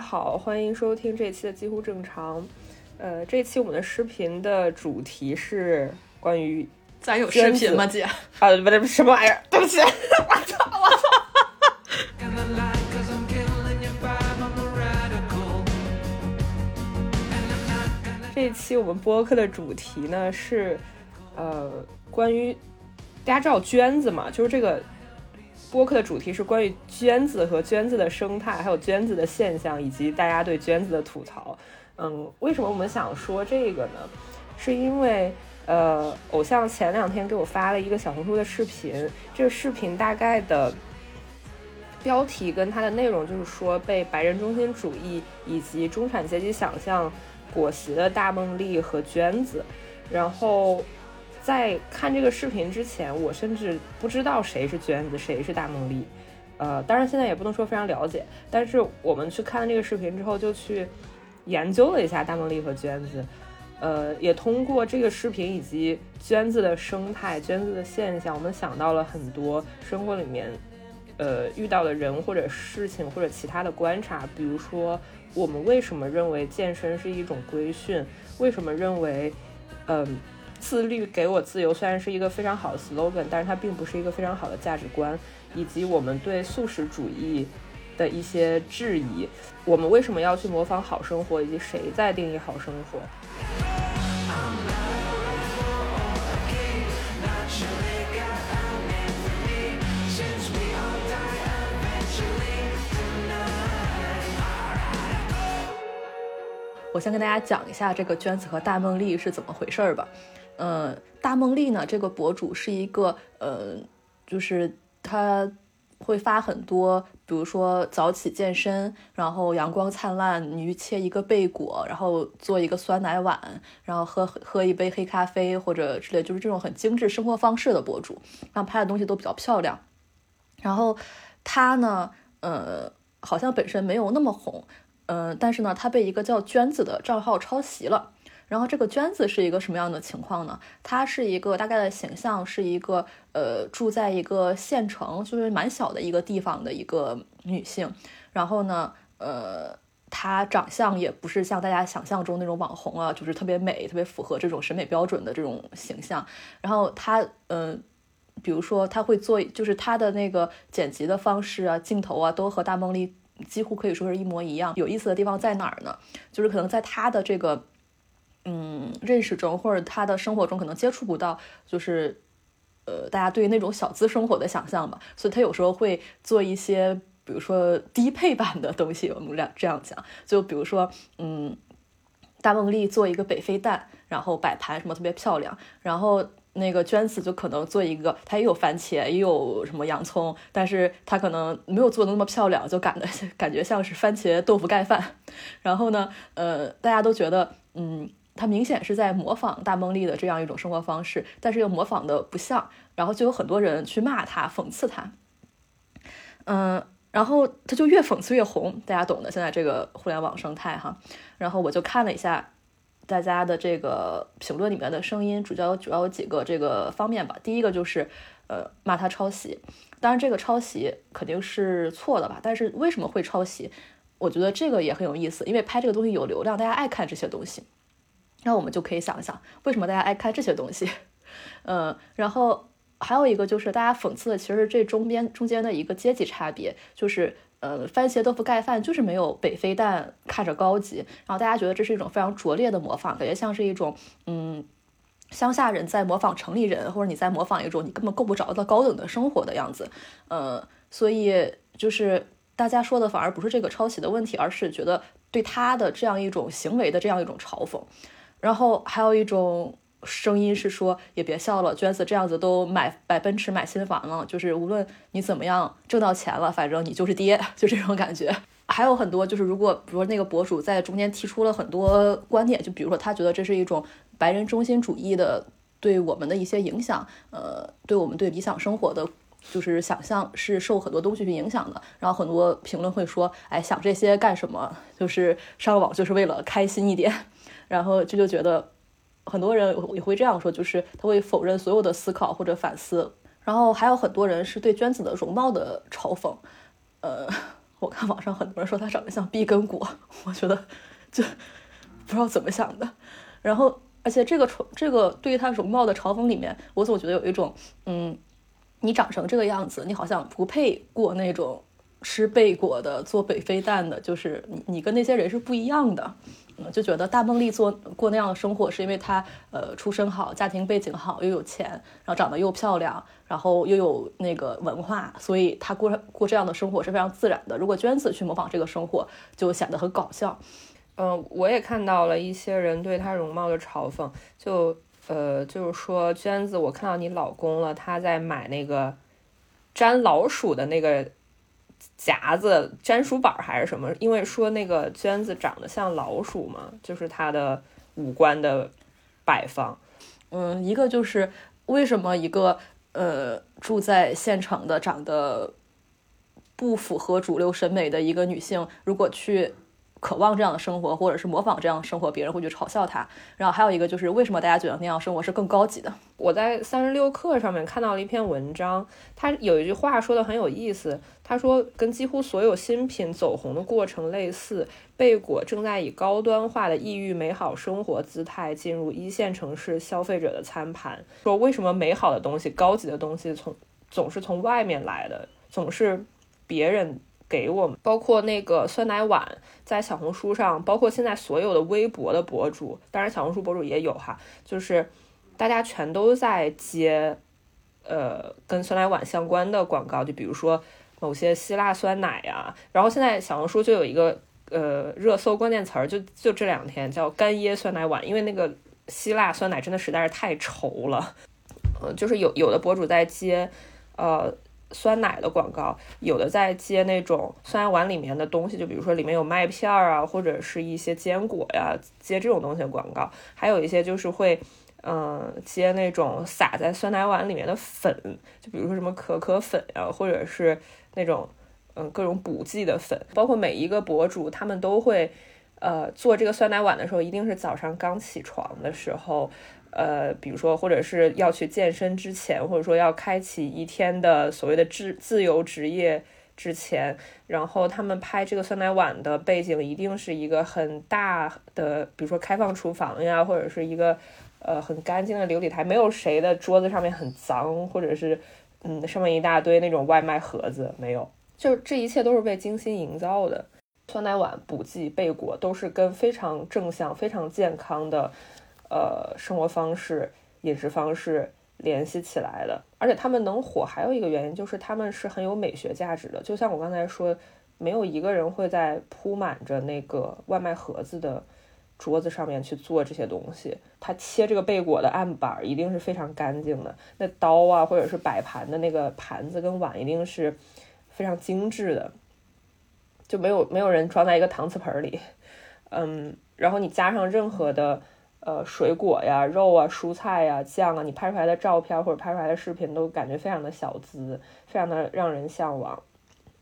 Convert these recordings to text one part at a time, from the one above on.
好，欢迎收听这一期的几乎正常。呃，这期我们的视频的主题是关于咱有视频吗，姐？啊，不对，什么玩意儿？对不起，我操，我操！这一期我们播客的主题呢是，呃，关于大家知道娟子嘛？就是这个播客的主题是关于娟子和娟子的生态，还有娟子的现象，以及大家对娟子的吐槽。嗯，为什么我们想说这个呢？是因为呃，偶像前两天给我发了一个小红书的视频，这个视频大概的标题跟它的内容就是说被白人中心主义以及中产阶级想象裹挟的大梦丽和娟子。然后在看这个视频之前，我甚至不知道谁是娟子，谁是大梦丽。呃，当然现在也不能说非常了解，但是我们去看了这个视频之后，就去。研究了一下大梦丽和娟子，呃，也通过这个视频以及娟子的生态、娟子的现象，我们想到了很多生活里面，呃，遇到的人或者事情或者其他的观察。比如说，我们为什么认为健身是一种规训？为什么认为，嗯，自律给我自由虽然是一个非常好的 slogan，但是它并不是一个非常好的价值观，以及我们对素食主义。的一些质疑，我们为什么要去模仿好生活，以及谁在定义好生活？我先跟大家讲一下这个娟子和大梦丽是怎么回事儿吧。嗯，大梦丽呢，这个博主是一个，呃，就是他。会发很多，比如说早起健身，然后阳光灿烂，你切一个贝果，然后做一个酸奶碗，然后喝喝一杯黑咖啡或者之类，就是这种很精致生活方式的博主，然后拍的东西都比较漂亮。然后他呢，呃，好像本身没有那么红，嗯，但是呢，他被一个叫娟子的账号抄袭了。然后这个娟子是一个什么样的情况呢？她是一个大概的形象是一个呃住在一个县城，就是蛮小的一个地方的一个女性。然后呢，呃，她长相也不是像大家想象中那种网红啊，就是特别美、特别符合这种审美标准的这种形象。然后她，嗯，比如说她会做，就是她的那个剪辑的方式啊、镜头啊，都和大梦丽几乎可以说是一模一样。有意思的地方在哪儿呢？就是可能在她的这个。嗯，认识中或者他的生活中可能接触不到，就是，呃，大家对于那种小资生活的想象吧。所以他有时候会做一些，比如说低配版的东西。我们俩这样讲，就比如说，嗯，大梦丽做一个北非蛋，然后摆盘什么特别漂亮。然后那个娟子就可能做一个，它也有番茄，也有什么洋葱，但是它可能没有做的那么漂亮，就感的 感觉像是番茄豆腐盖饭。然后呢，呃，大家都觉得，嗯。他明显是在模仿大梦丽的这样一种生活方式，但是又模仿的不像，然后就有很多人去骂他、讽刺他。嗯，然后他就越讽刺越红，大家懂的。现在这个互联网生态哈，然后我就看了一下大家的这个评论里面的声音，主要主要有几个这个方面吧。第一个就是呃骂他抄袭，当然这个抄袭肯定是错的吧，但是为什么会抄袭？我觉得这个也很有意思，因为拍这个东西有流量，大家爱看这些东西。那我们就可以想一想，为什么大家爱看这些东西？嗯，然后还有一个就是大家讽刺的，其实这中间中间的一个阶级差别，就是呃，番茄豆腐盖饭就是没有北非蛋看着高级，然后大家觉得这是一种非常拙劣的模仿，感觉像是一种嗯，乡下人在模仿城里人，或者你在模仿一种你根本够不着的高等的生活的样子。呃，所以就是大家说的反而不是这个抄袭的问题，而是觉得对他的这样一种行为的这样一种嘲讽。然后还有一种声音是说，也别笑了，娟子这样子都买买奔驰买新房了，就是无论你怎么样挣到钱了，反正你就是爹，就这种感觉。还有很多就是，如果比如说那个博主在中间提出了很多观点，就比如说他觉得这是一种白人中心主义的对我们的一些影响，呃，对我们对理想生活的就是想象是受很多东西去影响的。然后很多评论会说，哎，想这些干什么？就是上网就是为了开心一点。然后这就觉得，很多人也会这样说，就是他会否认所有的思考或者反思。然后还有很多人是对娟子的容貌的嘲讽，呃，我看网上很多人说她长得像碧根果，我觉得就不知道怎么想的。然后，而且这个嘲这个对于她容貌的嘲讽里面，我总觉得有一种，嗯，你长成这个样子，你好像不配过那种吃贝果的、做北非蛋的，就是你你跟那些人是不一样的。就觉得大梦丽做过那样的生活，是因为她呃出身好，家庭背景好，又有钱，然后长得又漂亮，然后又有那个文化，所以她过过这样的生活是非常自然的。如果娟子去模仿这个生活，就显得很搞笑。嗯，我也看到了一些人对她容貌的嘲讽，就呃就是说娟子，我看到你老公了，他在买那个粘老鼠的那个。夹子、粘鼠板还是什么？因为说那个娟子长得像老鼠嘛，就是她的五官的摆放。嗯，一个就是为什么一个呃住在县城的、长得不符合主流审美的一个女性，如果去。渴望这样的生活，或者是模仿这样的生活，别人会去嘲笑他。然后还有一个就是，为什么大家觉得那样生活是更高级的？我在三十六课上面看到了一篇文章，他有一句话说的很有意思。他说，跟几乎所有新品走红的过程类似，贝果正在以高端化的异域美好生活姿态进入一线城市消费者的餐盘。说为什么美好的东西、高级的东西从总是从外面来的，总是别人。给我们，包括那个酸奶碗，在小红书上，包括现在所有的微博的博主，当然小红书博主也有哈，就是大家全都在接，呃，跟酸奶碗相关的广告，就比如说某些希腊酸奶呀，然后现在小红书就有一个呃热搜关键词儿，就就这两天叫干椰酸奶碗，因为那个希腊酸奶真的实在是太稠了，呃，就是有有的博主在接，呃。酸奶的广告，有的在接那种酸奶碗里面的东西，就比如说里面有麦片儿啊，或者是一些坚果呀，接这种东西的广告。还有一些就是会，嗯，接那种撒在酸奶碗里面的粉，就比如说什么可可粉呀，或者是那种，嗯，各种补剂的粉。包括每一个博主，他们都会，呃，做这个酸奶碗的时候，一定是早上刚起床的时候。呃，比如说，或者是要去健身之前，或者说要开启一天的所谓的自自由职业之前，然后他们拍这个酸奶碗的背景一定是一个很大的，比如说开放厨房呀，或者是一个呃很干净的琉璃台，没有谁的桌子上面很脏，或者是嗯上面一大堆那种外卖盒子，没有，就这一切都是被精心营造的。酸奶碗、补剂、贝果都是跟非常正向、非常健康的。呃，生活方式、饮食方式联系起来的，而且他们能火，还有一个原因就是他们是很有美学价值的。就像我刚才说，没有一个人会在铺满着那个外卖盒子的桌子上面去做这些东西。他切这个贝果的案板一定是非常干净的，那刀啊，或者是摆盘的那个盘子跟碗一定是非常精致的，就没有没有人装在一个搪瓷盆里。嗯，然后你加上任何的。呃，水果呀、肉啊、蔬菜呀、酱啊，你拍出来的照片或者拍出来的视频都感觉非常的小资，非常的让人向往，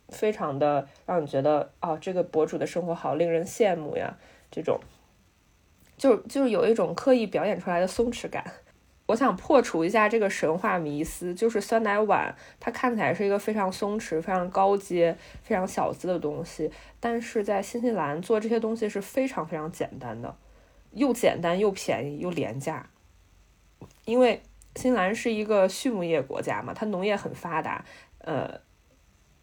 非常的让你觉得啊，这个博主的生活好令人羡慕呀。这种，就就是有一种刻意表演出来的松弛感。我想破除一下这个神话迷思，就是酸奶碗它看起来是一个非常松弛、非常高阶、非常小资的东西，但是在新西兰做这些东西是非常非常简单的。又简单又便宜又廉价，因为新西兰是一个畜牧业国家嘛，它农业很发达，呃，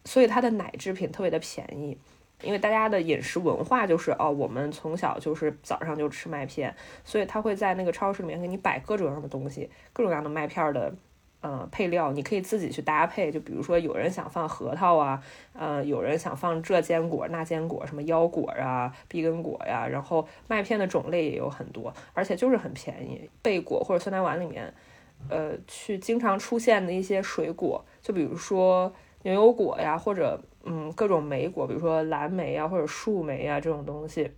所以它的奶制品特别的便宜。因为大家的饮食文化就是哦，我们从小就是早上就吃麦片，所以他会在那个超市里面给你摆各种各样的东西，各种各样的麦片的。嗯，配料你可以自己去搭配，就比如说有人想放核桃啊，呃，有人想放这坚果那坚果，什么腰果啊、碧根果呀，然后麦片的种类也有很多，而且就是很便宜。贝果或者酸奶碗里面，呃，去经常出现的一些水果，就比如说牛油果呀，或者嗯各种莓果，比如说蓝莓啊或者树莓啊这种东西，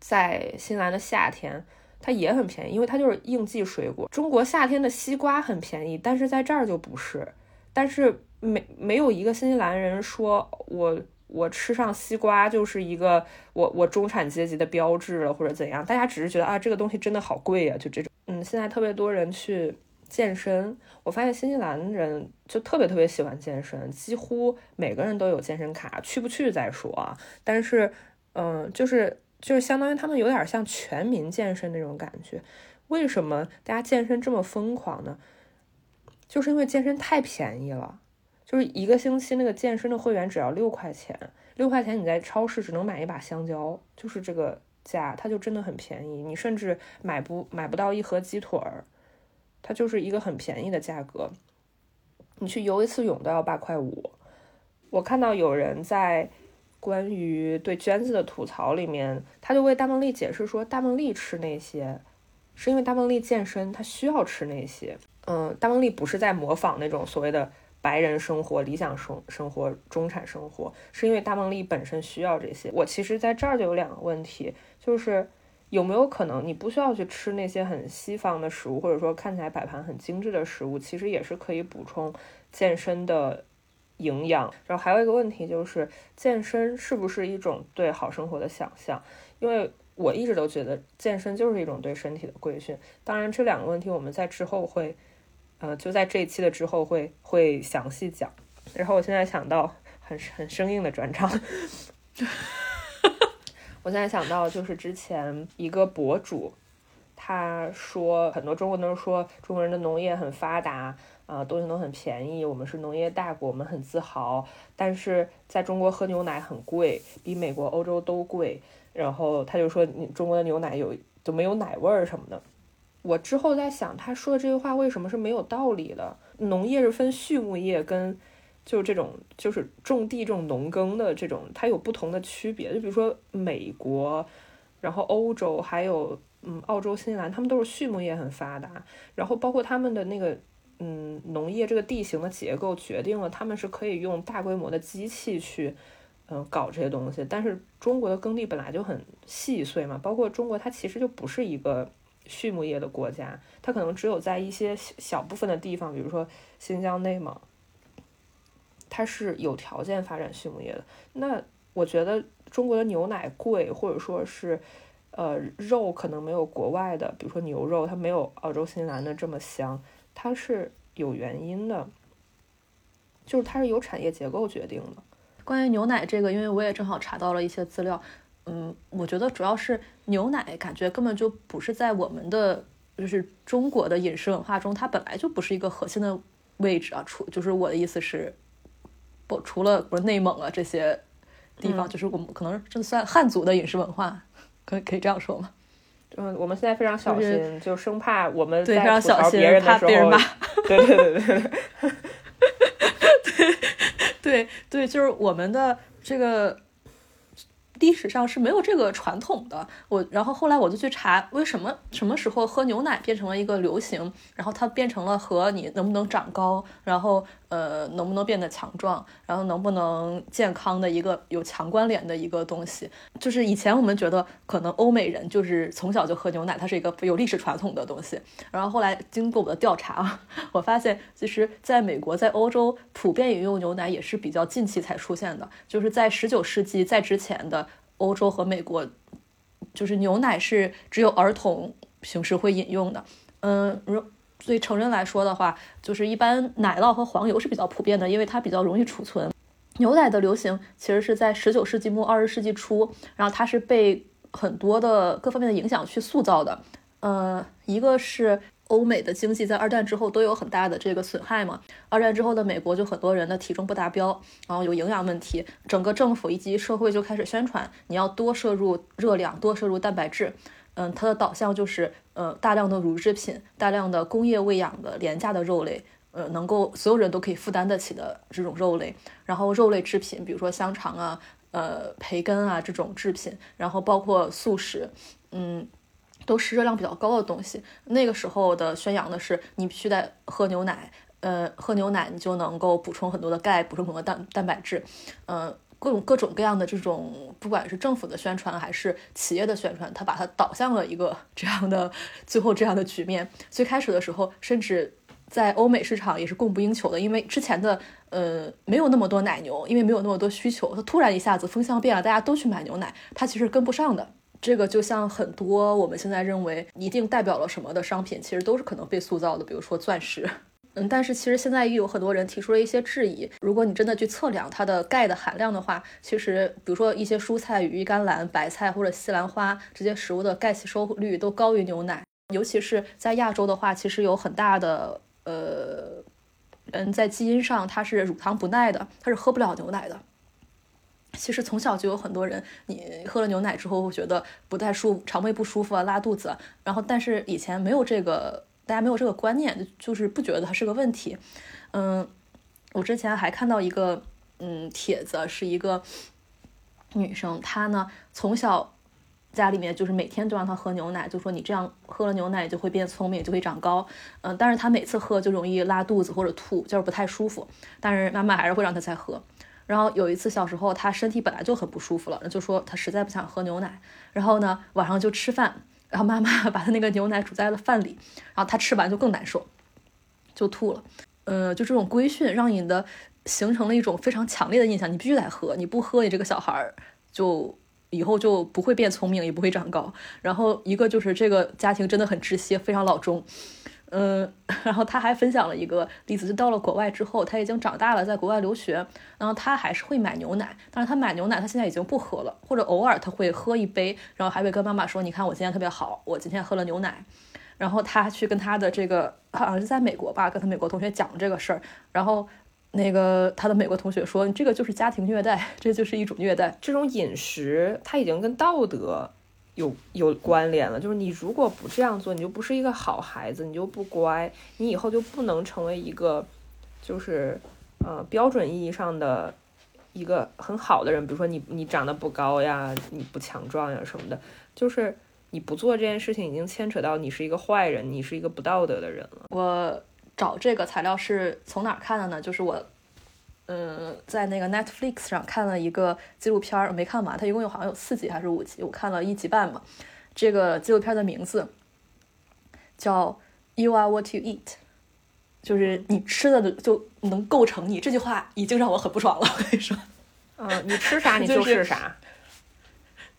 在新西兰的夏天。它也很便宜，因为它就是应季水果。中国夏天的西瓜很便宜，但是在这儿就不是。但是没没有一个新西兰人说我我吃上西瓜就是一个我我中产阶级的标志了或者怎样。大家只是觉得啊这个东西真的好贵呀，就这种。嗯，现在特别多人去健身，我发现新西兰人就特别特别喜欢健身，几乎每个人都有健身卡，去不去再说啊。但是，嗯，就是就是相当于他们有点像全民健身那种感觉。为什么大家健身这么疯狂呢？就是因为健身太便宜了，就是一个星期那个健身的会员只要六块钱，六块钱你在超市只能买一把香蕉，就是这个价，它就真的很便宜。你甚至买不买不到一盒鸡腿儿。它就是一个很便宜的价格，你去游一次泳都要八块五。我看到有人在关于对娟子的吐槽里面，他就为大梦丽解释说，大梦丽吃那些是因为大梦丽健身，她需要吃那些。嗯，大梦丽不是在模仿那种所谓的白人生活、理想生生活、中产生活，是因为大梦丽本身需要这些。我其实在这儿就有两个问题，就是。有没有可能你不需要去吃那些很西方的食物，或者说看起来摆盘很精致的食物，其实也是可以补充健身的营养。然后还有一个问题就是，健身是不是一种对好生活的想象？因为我一直都觉得健身就是一种对身体的规训。当然，这两个问题我们在之后会，呃，就在这一期的之后会会详细讲。然后我现在想到很很生硬的转场。我现在想到就是之前一个博主，他说很多中国人都说中国人的农业很发达啊，东西都很便宜，我们是农业大国，我们很自豪。但是在中国喝牛奶很贵，比美国、欧洲都贵。然后他就说你中国的牛奶有就没有奶味儿什么的。我之后在想，他说的这句话为什么是没有道理的？农业是分畜牧业跟。就这种，就是种地这种农耕的这种，它有不同的区别。就比如说美国，然后欧洲，还有嗯澳洲、新西兰，他们都是畜牧业很发达。然后包括他们的那个嗯农业这个地形的结构，决定了他们是可以用大规模的机器去嗯搞这些东西。但是中国的耕地本来就很细碎嘛，包括中国它其实就不是一个畜牧业的国家，它可能只有在一些小部分的地方，比如说新疆、内蒙。它是有条件发展畜牧业的。那我觉得中国的牛奶贵，或者说是，呃，肉可能没有国外的，比如说牛肉，它没有澳洲、新西兰的这么香，它是有原因的，就是它是由产业结构决定的。关于牛奶这个，因为我也正好查到了一些资料，嗯，我觉得主要是牛奶感觉根本就不是在我们的就是中国的饮食文化中，它本来就不是一个核心的位置啊。除就是我的意思是。不，除了不是内蒙啊这些地方，就是我们可能这算汉族的饮食文化，可可以这样说吗？嗯，我们现在非常小心，就生怕我们对非常小心，别人的时候，对对对对对，对对 对，就是我们的这个。历史上是没有这个传统的，我然后后来我就去查，为什么什么时候喝牛奶变成了一个流行，然后它变成了和你能不能长高，然后呃能不能变得强壮，然后能不能健康的一个有强关联的一个东西。就是以前我们觉得可能欧美人就是从小就喝牛奶，它是一个有历史传统的东西。然后后来经过我的调查，我发现其实在美国、在欧洲普遍饮用牛奶也是比较近期才出现的，就是在十九世纪在之前的。欧洲和美国，就是牛奶是只有儿童平时会饮用的。嗯，如对成人来说的话，就是一般奶酪和黄油是比较普遍的，因为它比较容易储存。牛奶的流行其实是在十九世纪末二十世纪初，然后它是被很多的各方面的影响去塑造的。呃，一个是。欧美的经济在二战之后都有很大的这个损害嘛？二战之后的美国就很多人的体重不达标，然后有营养问题，整个政府以及社会就开始宣传你要多摄入热量，多摄入蛋白质。嗯，它的导向就是呃大量的乳制品，大量的工业喂养的廉价的肉类，呃能够所有人都可以负担得起的这种肉类，然后肉类制品，比如说香肠啊，呃培根啊这种制品，然后包括素食，嗯。都是热量比较高的东西。那个时候的宣扬的是，你必须得喝牛奶，呃，喝牛奶你就能够补充很多的钙，补充很多蛋蛋白质，呃，各种各种各样的这种，不管是政府的宣传还是企业的宣传，它把它导向了一个 这样的最后这样的局面。最开始的时候，甚至在欧美市场也是供不应求的，因为之前的呃没有那么多奶牛，因为没有那么多需求，它突然一下子风向变了，大家都去买牛奶，它其实跟不上的。这个就像很多我们现在认为一定代表了什么的商品，其实都是可能被塑造的，比如说钻石。嗯，但是其实现在也有很多人提出了一些质疑。如果你真的去测量它的钙的含量的话，其实比如说一些蔬菜、羽衣甘蓝、白菜或者西兰花这些食物的钙吸收率都高于牛奶。尤其是在亚洲的话，其实有很大的呃人在基因上他是乳糖不耐的，他是喝不了牛奶的。其实从小就有很多人，你喝了牛奶之后会觉得不太舒，肠胃不舒服啊，拉肚子。然后但是以前没有这个。大家没有这个观念，就是不觉得它是个问题。嗯，我之前还看到一个嗯帖子，是一个女生，她呢从小家里面就是每天都让她喝牛奶，就说你这样喝了牛奶就会变聪明，就会长高。嗯，但是她每次喝就容易拉肚子或者吐，就是不太舒服。但是妈妈还是会让她再喝。然后有一次小时候她身体本来就很不舒服了，就说她实在不想喝牛奶。然后呢晚上就吃饭。然后妈妈把他那个牛奶煮在了饭里，然后他吃完就更难受，就吐了。呃，就这种规训让你的形成了一种非常强烈的印象，你必须得喝，你不喝，你这个小孩儿就以后就不会变聪明，也不会长高。然后一个就是这个家庭真的很窒息，非常老中。嗯，然后他还分享了一个例子，就到了国外之后，他已经长大了，在国外留学，然后他还是会买牛奶，但是他买牛奶，他现在已经不喝了，或者偶尔他会喝一杯，然后还会跟妈妈说：“你看我今天特别好，我今天喝了牛奶。”然后他去跟他的这个好像是在美国吧，跟他美国同学讲这个事儿，然后那个他的美国同学说：“这个就是家庭虐待，这就是一种虐待，这种饮食他已经跟道德。”有有关联了，就是你如果不这样做，你就不是一个好孩子，你就不乖，你以后就不能成为一个，就是呃标准意义上的一个很好的人。比如说你你长得不高呀，你不强壮呀什么的，就是你不做这件事情，已经牵扯到你是一个坏人，你是一个不道德的人了。我找这个材料是从哪看的呢？就是我。嗯，在那个 Netflix 上看了一个纪录片儿，没看完，它一共有好像有四集还是五集，我看了一集半吧。这个纪录片的名字叫 “You are what you eat”，就是你吃的就能构成你。这句话已经让我很不爽了，我跟你说。嗯，你吃啥你就是啥。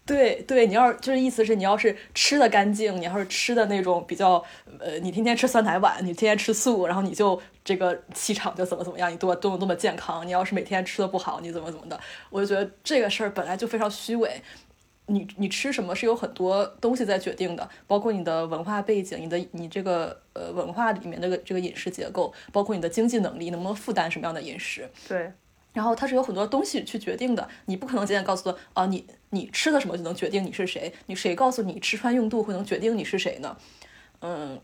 对对，你要就是意思是你要是吃的干净，你要是吃的那种比较，呃，你天天吃酸奶碗，你天天吃素，然后你就这个气场就怎么怎么样，你多多么多么健康。你要是每天吃的不好，你怎么怎么的？我就觉得这个事儿本来就非常虚伪。你你吃什么是有很多东西在决定的，包括你的文化背景，你的你这个呃文化里面的这个饮食结构，包括你的经济能力，能不能负担什么样的饮食？对。然后它是有很多东西去决定的，你不可能今天告诉啊，你你吃的什么就能决定你是谁？你谁告诉你吃穿用度会能决定你是谁呢？嗯，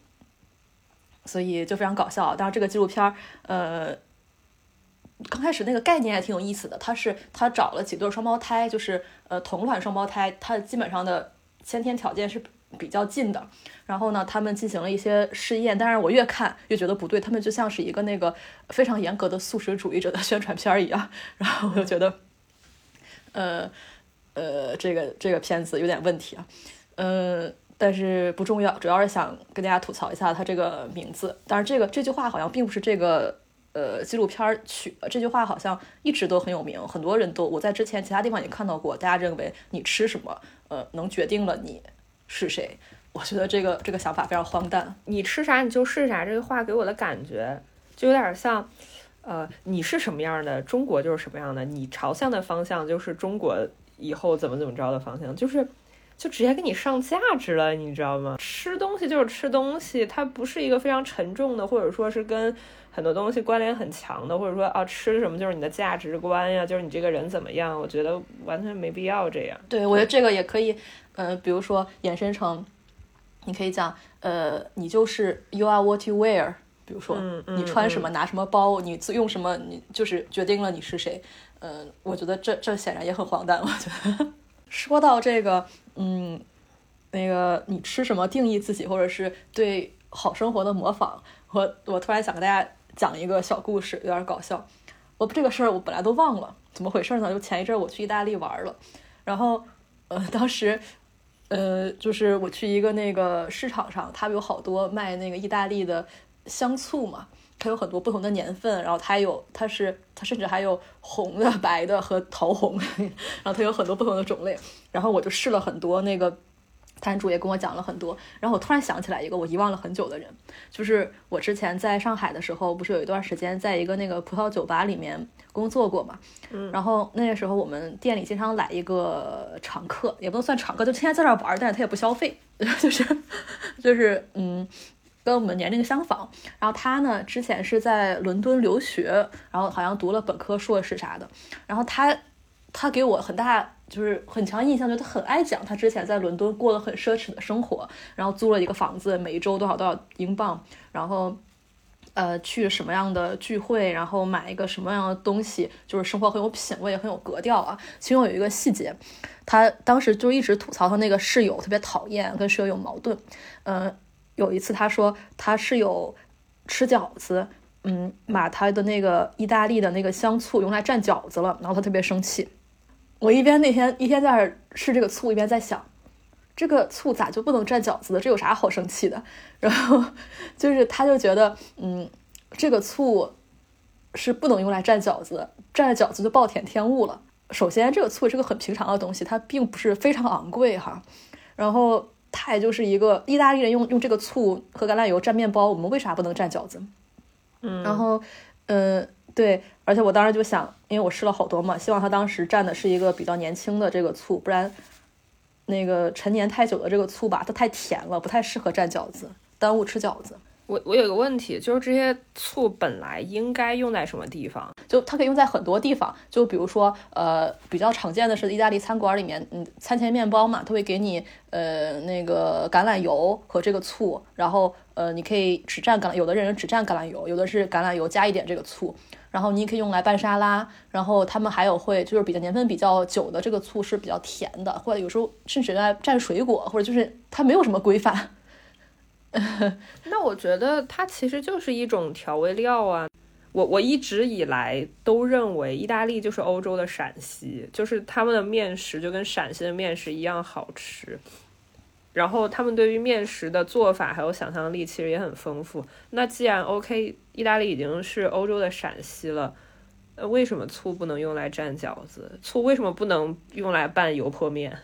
所以就非常搞笑。当然，这个纪录片儿，呃，刚开始那个概念也挺有意思的。他是他找了几对双胞胎，就是呃同卵双胞胎，他基本上的先天条件是。比较近的，然后呢，他们进行了一些试验，但是我越看越觉得不对，他们就像是一个那个非常严格的素食主义者的宣传片一样，然后我就觉得，呃 呃，这个这个片子有点问题啊，嗯，但是不重要，主要是想跟大家吐槽一下他这个名字，但是这个这句话好像并不是这个呃纪录片取的，这句话好像一直都很有名，很多人都我在之前其他地方也看到过，大家认为你吃什么，呃，能决定了你。是谁？我觉得这个这个想法非常荒诞。你吃啥你就是啥，这个话给我的感觉就有点像，呃，你是什么样的，中国就是什么样的，你朝向的方向就是中国以后怎么怎么着的方向，就是就直接给你上价值了，你知道吗？吃东西就是吃东西，它不是一个非常沉重的，或者说是跟很多东西关联很强的，或者说啊吃什么就是你的价值观呀，就是你这个人怎么样？我觉得完全没必要这样。对，我觉得这个也可以。呃，比如说衍生成，你可以讲，呃，你就是 you are what you wear。比如说，你穿什么，拿什么包，你用什么，你就是决定了你是谁。嗯，我觉得这这显然也很荒诞。我觉得 说到这个，嗯，那个你吃什么定义自己，或者是对好生活的模仿，我我突然想跟大家讲一个小故事，有点搞笑。我这个事儿我本来都忘了，怎么回事呢？就前一阵我去意大利玩了，然后呃，当时。呃，就是我去一个那个市场上，他们有好多卖那个意大利的香醋嘛，它有很多不同的年份，然后它有，它是它甚至还有红的、白的和桃红，然后它有很多不同的种类。然后我就试了很多那个摊主也跟我讲了很多，然后我突然想起来一个我遗忘了很久的人，就是我之前在上海的时候，不是有一段时间在一个那个葡萄酒吧里面工作过嘛，嗯，然后那个时候我们店里经常来一个常客，也不能算常客，就天天在这玩，但是他也不消费，就是就是嗯，跟我们年龄相仿，然后他呢之前是在伦敦留学，然后好像读了本科、硕士啥的，然后他他给我很大。就是很强印象，就他很爱讲他之前在伦敦过了很奢侈的生活，然后租了一个房子，每一周多少多少英镑，然后，呃，去什么样的聚会，然后买一个什么样的东西，就是生活很有品味，很有格调啊。其中有一个细节，他当时就一直吐槽他那个室友特别讨厌，跟室友有矛盾。嗯，有一次他说他室友吃饺子，嗯，把他的那个意大利的那个香醋用来蘸饺子了，然后他特别生气。我一边那天一天在那吃这个醋，一边在想，这个醋咋就不能蘸饺子的？这有啥好生气的？然后就是他就觉得，嗯，这个醋是不能用来蘸饺子，蘸了饺子就暴殄天物了。首先，这个醋是个很平常的东西，它并不是非常昂贵哈。然后它也就是一个意大利人用用这个醋和橄榄油蘸面包，我们为啥不能蘸饺子？嗯，然后，嗯。对，而且我当时就想，因为我试了好多嘛，希望他当时蘸的是一个比较年轻的这个醋，不然那个陈年太久的这个醋吧，它太甜了，不太适合蘸饺子，耽误吃饺子。我我有个问题，就是这些醋本来应该用在什么地方？就它可以用在很多地方，就比如说，呃，比较常见的是意大利餐馆里面，嗯，餐前面包嘛，它会给你呃那个橄榄油和这个醋，然后呃你可以只蘸橄榄，有的人只蘸橄榄油，有的是橄榄油加一点这个醋。然后你也可以用来拌沙拉，然后他们还有会就是比较年份比较久的这个醋是比较甜的，或者有时候甚至用来蘸水果，或者就是它没有什么规范。那我觉得它其实就是一种调味料啊。我我一直以来都认为意大利就是欧洲的陕西，就是他们的面食就跟陕西的面食一样好吃。然后他们对于面食的做法还有想象力其实也很丰富。那既然 OK，意大利已经是欧洲的陕西了，呃，为什么醋不能用来蘸饺子？醋为什么不能用来拌油泼面？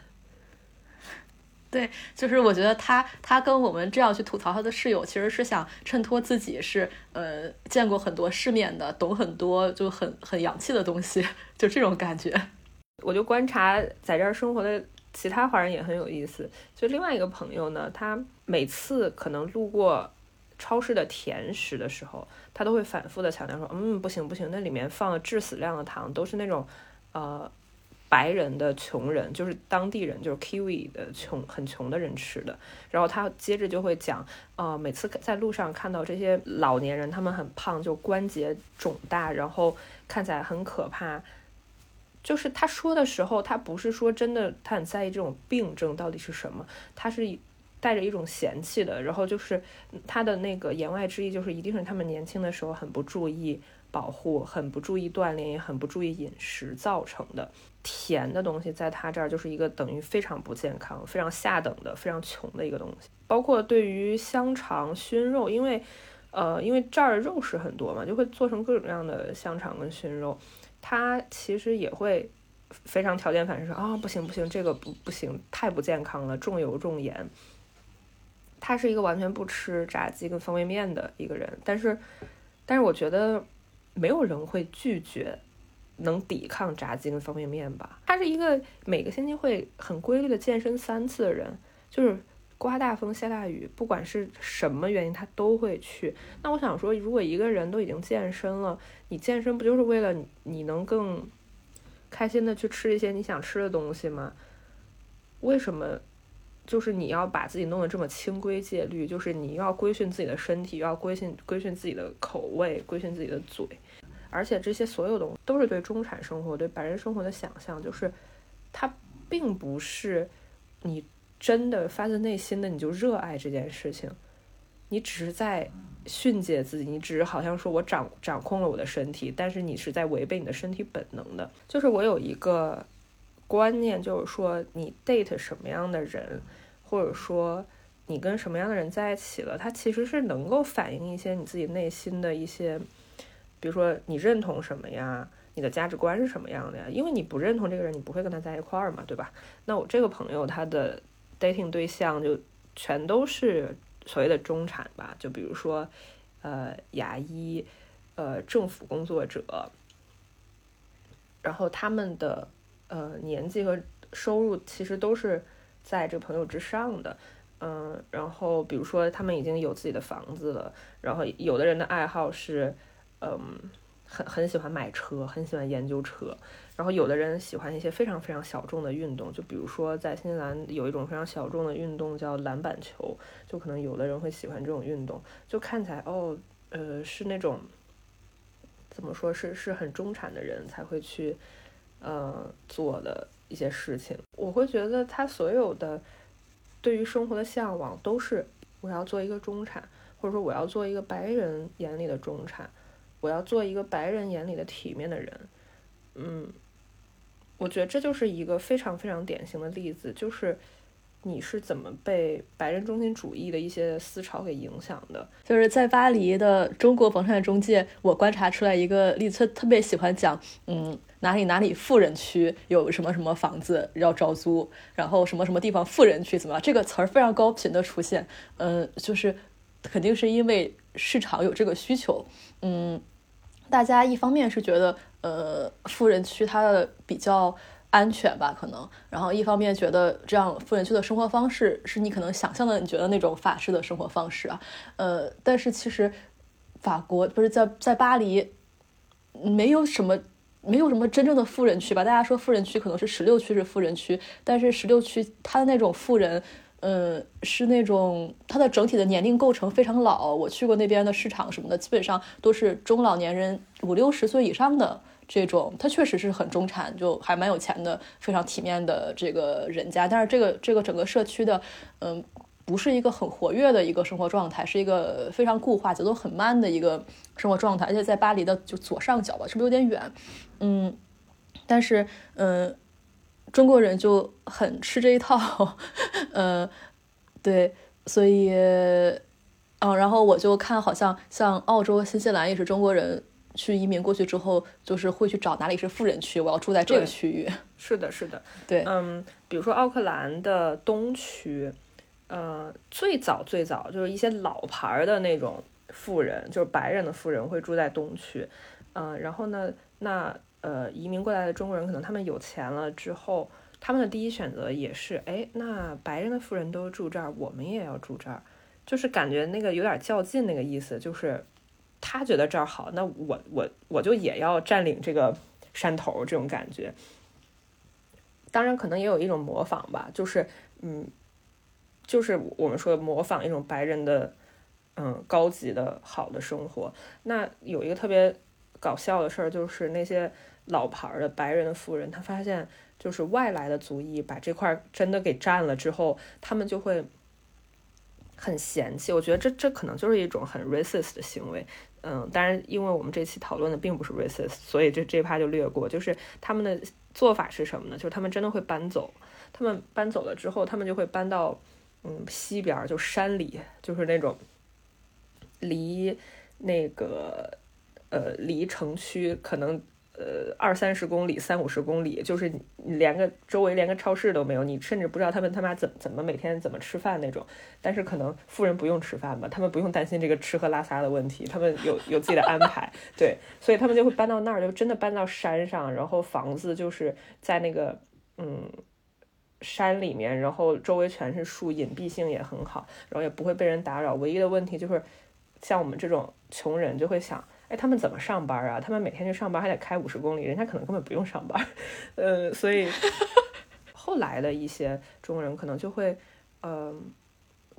对，就是我觉得他他跟我们这样去吐槽他的室友，其实是想衬托自己是呃见过很多世面的，懂很多就很很洋气的东西，就这种感觉。我就观察在这儿生活的。其他华人也很有意思，就另外一个朋友呢，他每次可能路过超市的甜食的时候，他都会反复的强调说，嗯，不行不行，那里面放了致死量的糖，都是那种，呃，白人的穷人，就是当地人，就是 Kiwi 的穷很穷的人吃的。然后他接着就会讲，呃，每次在路上看到这些老年人，他们很胖，就关节肿大，然后看起来很可怕。就是他说的时候，他不是说真的，他很在意这种病症到底是什么，他是带着一种嫌弃的。然后就是他的那个言外之意，就是一定是他们年轻的时候很不注意保护，很不注意锻炼，也很不注意饮食造成的。甜的东西在他这儿就是一个等于非常不健康、非常下等的、非常穷的一个东西。包括对于香肠、熏肉，因为呃，因为这儿肉食很多嘛，就会做成各种各样的香肠跟熏肉。他其实也会非常条件反射啊，不行不行，这个不不行，太不健康了，重油重盐。他是一个完全不吃炸鸡跟方便面的一个人，但是，但是我觉得没有人会拒绝能抵抗炸鸡跟方便面吧。他是一个每个星期会很规律的健身三次的人，就是。刮大风下大雨，不管是什么原因，他都会去。那我想说，如果一个人都已经健身了，你健身不就是为了你你能更开心的去吃一些你想吃的东西吗？为什么就是你要把自己弄得这么清规戒律？就是你要规训自己的身体，要规训规训自己的口味，规训自己的嘴，而且这些所有东西都是对中产生活、对白人生活的想象，就是它并不是你。真的发自内心的你就热爱这件事情，你只是在训诫自己，你只是好像说我掌掌控了我的身体，但是你是在违背你的身体本能的。就是我有一个观念，就是说你 date 什么样的人，或者说你跟什么样的人在一起了，它其实是能够反映一些你自己内心的一些，比如说你认同什么呀，你的价值观是什么样的呀？因为你不认同这个人，你不会跟他在一块儿嘛，对吧？那我这个朋友他的。Dating 对象就全都是所谓的中产吧，就比如说呃牙医，呃政府工作者，然后他们的呃年纪和收入其实都是在这个朋友之上的。嗯，然后比如说他们已经有自己的房子了，然后有的人的爱好是，嗯，很很喜欢买车，很喜欢研究车，然后有的人喜欢一些非常非常小众的运动，就比如说在新西兰有一种非常小众的运动叫篮板球，就可能有的人会喜欢这种运动，就看起来哦，呃，是那种怎么说是是很中产的人才会去，呃，做的一些事情，我会觉得他所有的。对于生活的向往都是我要做一个中产，或者说我要做一个白人眼里的中产，我要做一个白人眼里的体面的人。嗯，我觉得这就是一个非常非常典型的例子，就是你是怎么被白人中心主义的一些思潮给影响的。就是在巴黎的中国房产中介，我观察出来一个例子，特别喜欢讲，嗯。哪里哪里富人区有什么什么房子要招租，然后什么什么地方富人区怎么样？这个词儿非常高频的出现，嗯，就是肯定是因为市场有这个需求，嗯，大家一方面是觉得呃富人区它的比较安全吧，可能，然后一方面觉得这样富人区的生活方式是你可能想象的，你觉得那种法式的生活方式啊，呃，但是其实法国不是在在巴黎没有什么。没有什么真正的富人区吧？大家说富人区可能是十六区是富人区，但是十六区它的那种富人，嗯，是那种它的整体的年龄构成非常老。我去过那边的市场什么的，基本上都是中老年人五六十岁以上的这种，他确实是很中产，就还蛮有钱的，非常体面的这个人家。但是这个这个整个社区的，嗯。不是一个很活跃的一个生活状态，是一个非常固化、节奏很慢的一个生活状态，而且在巴黎的就左上角吧，是不是有点远？嗯，但是嗯，中国人就很吃这一套，呃，对，所以，嗯，然后我就看，好像像澳洲、新西兰也是中国人去移民过去之后，就是会去找哪里是富人区，我要住在这个区域。是的，是的，对，嗯，比如说奥克兰的东区。呃，最早最早就是一些老牌儿的那种富人，就是白人的富人会住在东区，嗯，然后呢，那呃移民过来的中国人可能他们有钱了之后，他们的第一选择也是，哎，那白人的富人都住这儿，我们也要住这儿，就是感觉那个有点较劲那个意思，就是他觉得这儿好，那我我我就也要占领这个山头这种感觉。当然，可能也有一种模仿吧，就是嗯。就是我们说模仿一种白人的，嗯，高级的好的生活。那有一个特别搞笑的事儿，就是那些老牌的白人的富人，他发现就是外来的族裔把这块真的给占了之后，他们就会很嫌弃。我觉得这这可能就是一种很 racist 的行为。嗯，当然，因为我们这期讨论的并不是 racist，所以这这趴就略过。就是他们的做法是什么呢？就是他们真的会搬走。他们搬走了之后，他们就会搬到。嗯，西边就山里，就是那种离那个呃离城区可能呃二三十公里、三五十公里，就是连个周围连个超市都没有，你甚至不知道他们他妈怎怎么每天怎么吃饭那种。但是可能富人不用吃饭吧，他们不用担心这个吃喝拉撒的问题，他们有有自己的安排，对，所以他们就会搬到那儿，就真的搬到山上，然后房子就是在那个嗯。山里面，然后周围全是树，隐蔽性也很好，然后也不会被人打扰。唯一的问题就是，像我们这种穷人就会想，哎，他们怎么上班啊？他们每天去上班还得开五十公里，人家可能根本不用上班。呃，所以 后来的一些中国人可能就会，嗯，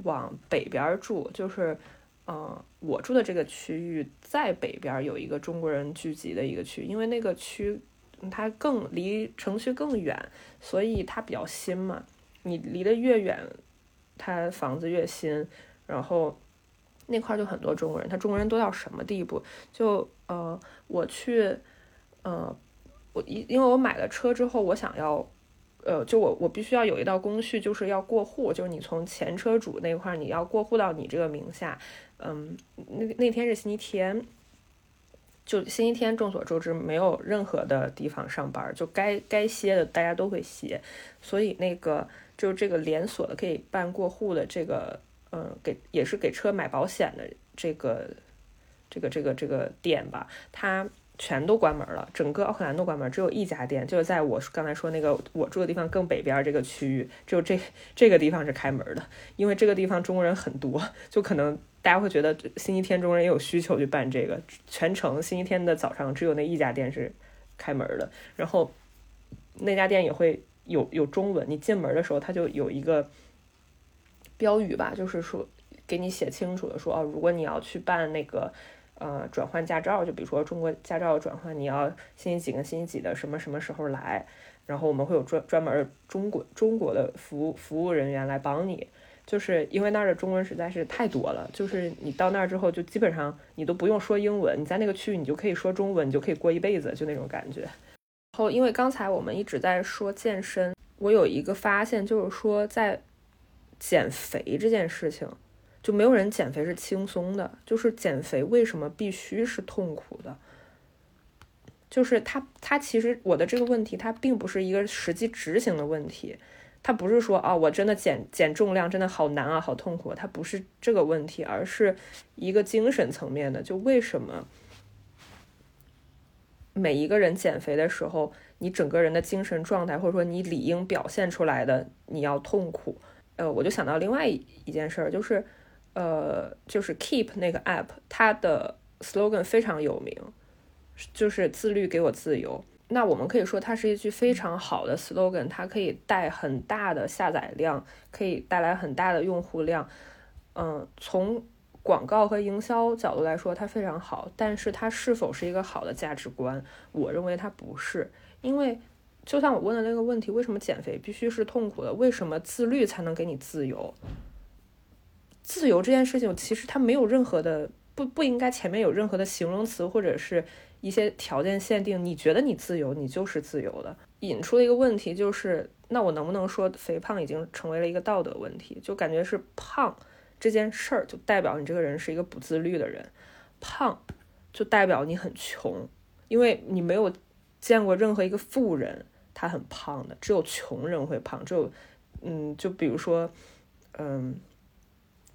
往北边住，就是，嗯，我住的这个区域在北边有一个中国人聚集的一个区，因为那个区。它更离城区更远，所以它比较新嘛。你离得越远，它房子越新。然后那块就很多中国人，他中国人多到什么地步？就呃，我去，呃，我因因为我买了车之后，我想要，呃，就我我必须要有一道工序，就是要过户，就是你从前车主那块你要过户到你这个名下。嗯，那那天是星期天。就星期天，众所周知，没有任何的地方上班，就该该歇的大家都会歇，所以那个就是这个连锁的可以办过户的这个，嗯，给也是给车买保险的这个这个这个这个店吧，它。全都关门了，整个奥克兰都关门，只有一家店，就是在我刚才说那个我住的地方更北边这个区域，只有这这个地方是开门的，因为这个地方中国人很多，就可能大家会觉得星期天中国人也有需求去办这个，全程星期天的早上只有那一家店是开门的，然后那家店也会有有中文，你进门的时候它就有一个标语吧，就是说给你写清楚的说哦，如果你要去办那个。呃，转换驾照，就比如说中国驾照转换，你要星期几跟星期几的什么什么时候来，然后我们会有专专门中国中国的服务服务人员来帮你，就是因为那儿的中文实在是太多了，就是你到那儿之后，就基本上你都不用说英文，你在那个区域你就可以说中文，你就可以过一辈子，就那种感觉。然后因为刚才我们一直在说健身，我有一个发现，就是说在减肥这件事情。就没有人减肥是轻松的，就是减肥为什么必须是痛苦的？就是他他其实我的这个问题，它并不是一个实际执行的问题，它不是说啊我真的减减重量真的好难啊好痛苦，它不是这个问题，而是一个精神层面的。就为什么每一个人减肥的时候，你整个人的精神状态，或者说你理应表现出来的，你要痛苦？呃，我就想到另外一一件事儿，就是。呃，就是 Keep 那个 app，它的 slogan 非常有名，就是自律给我自由。那我们可以说它是一句非常好的 slogan，它可以带很大的下载量，可以带来很大的用户量。嗯，从广告和营销角度来说，它非常好。但是它是否是一个好的价值观？我认为它不是。因为就像我问的那个问题，为什么减肥必须是痛苦的？为什么自律才能给你自由？自由这件事情，其实它没有任何的不不应该前面有任何的形容词或者是一些条件限定。你觉得你自由，你就是自由的。引出了一个问题，就是那我能不能说肥胖已经成为了一个道德问题？就感觉是胖这件事儿就代表你这个人是一个不自律的人，胖就代表你很穷，因为你没有见过任何一个富人他很胖的，只有穷人会胖。只有嗯，就比如说嗯。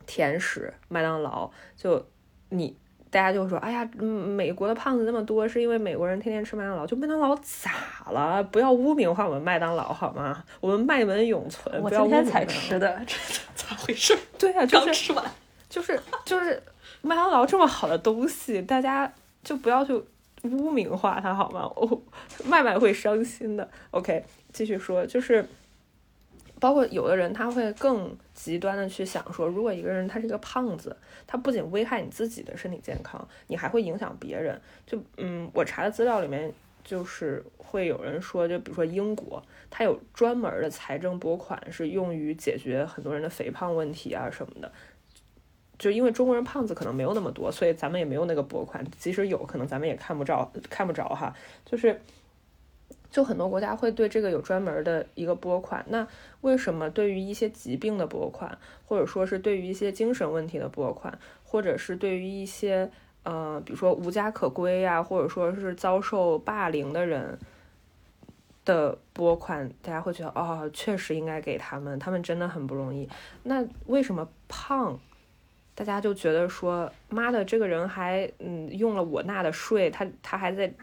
甜食，麦当劳，就你大家就说，哎呀，美国的胖子那么多，是因为美国人天天吃麦当劳。就麦当劳咋了？不要污名化我们麦当劳好吗？我们卖门永存。我今天才吃的，这咋回事？对呀，刚吃完。就是就是麦当劳这么好的东西，大家就不要去污名化它好吗？哦，麦麦会伤心的。OK，继续说，就是。包括有的人他会更极端的去想说，如果一个人他是一个胖子，他不仅危害你自己的身体健康，你还会影响别人。就嗯，我查的资料里面就是会有人说，就比如说英国，它有专门的财政拨款是用于解决很多人的肥胖问题啊什么的。就因为中国人胖子可能没有那么多，所以咱们也没有那个拨款。即使有可能咱们也看不着，看不着哈。就是。就很多国家会对这个有专门的一个拨款，那为什么对于一些疾病的拨款，或者说是对于一些精神问题的拨款，或者是对于一些呃，比如说无家可归呀，或者说是遭受霸凌的人的拨款，大家会觉得哦，确实应该给他们，他们真的很不容易。那为什么胖，大家就觉得说，妈的，这个人还嗯用了我纳的税，他他还在。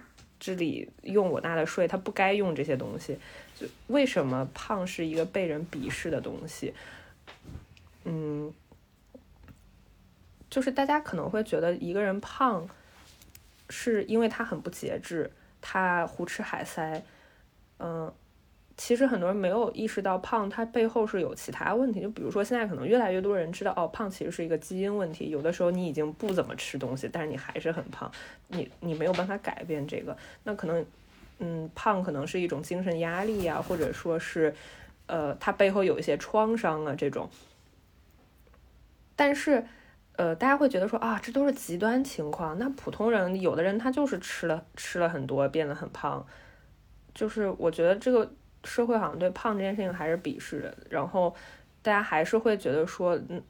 这里用我纳的税，他不该用这些东西。就为什么胖是一个被人鄙视的东西？嗯，就是大家可能会觉得一个人胖，是因为他很不节制，他胡吃海塞，嗯。其实很多人没有意识到胖，它背后是有其他问题。就比如说，现在可能越来越多人知道，哦，胖其实是一个基因问题。有的时候你已经不怎么吃东西，但是你还是很胖，你你没有办法改变这个。那可能，嗯，胖可能是一种精神压力呀，或者说是，呃，它背后有一些创伤啊这种。但是，呃，大家会觉得说啊，这都是极端情况。那普通人，有的人他就是吃了吃了很多，变得很胖。就是我觉得这个。社会好像对胖这件事情还是鄙视的，然后大家还是会觉得说，嗯，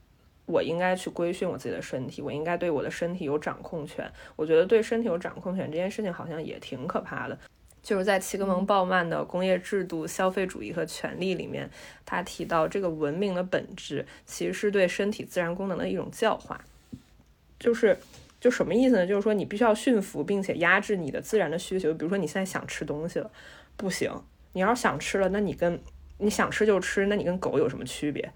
我应该去规训我自己的身体，我应该对我的身体有掌控权。我觉得对身体有掌控权这件事情好像也挺可怕的。就是在齐格蒙·鲍曼的《工业制度、消费主义和权利》里面，他提到这个文明的本质其实是对身体自然功能的一种教化。就是就什么意思呢？就是说你必须要驯服并且压制你的自然的需求。比如说你现在想吃东西了，不行，你要是想吃了，那你跟你想吃就吃，那你跟狗有什么区别？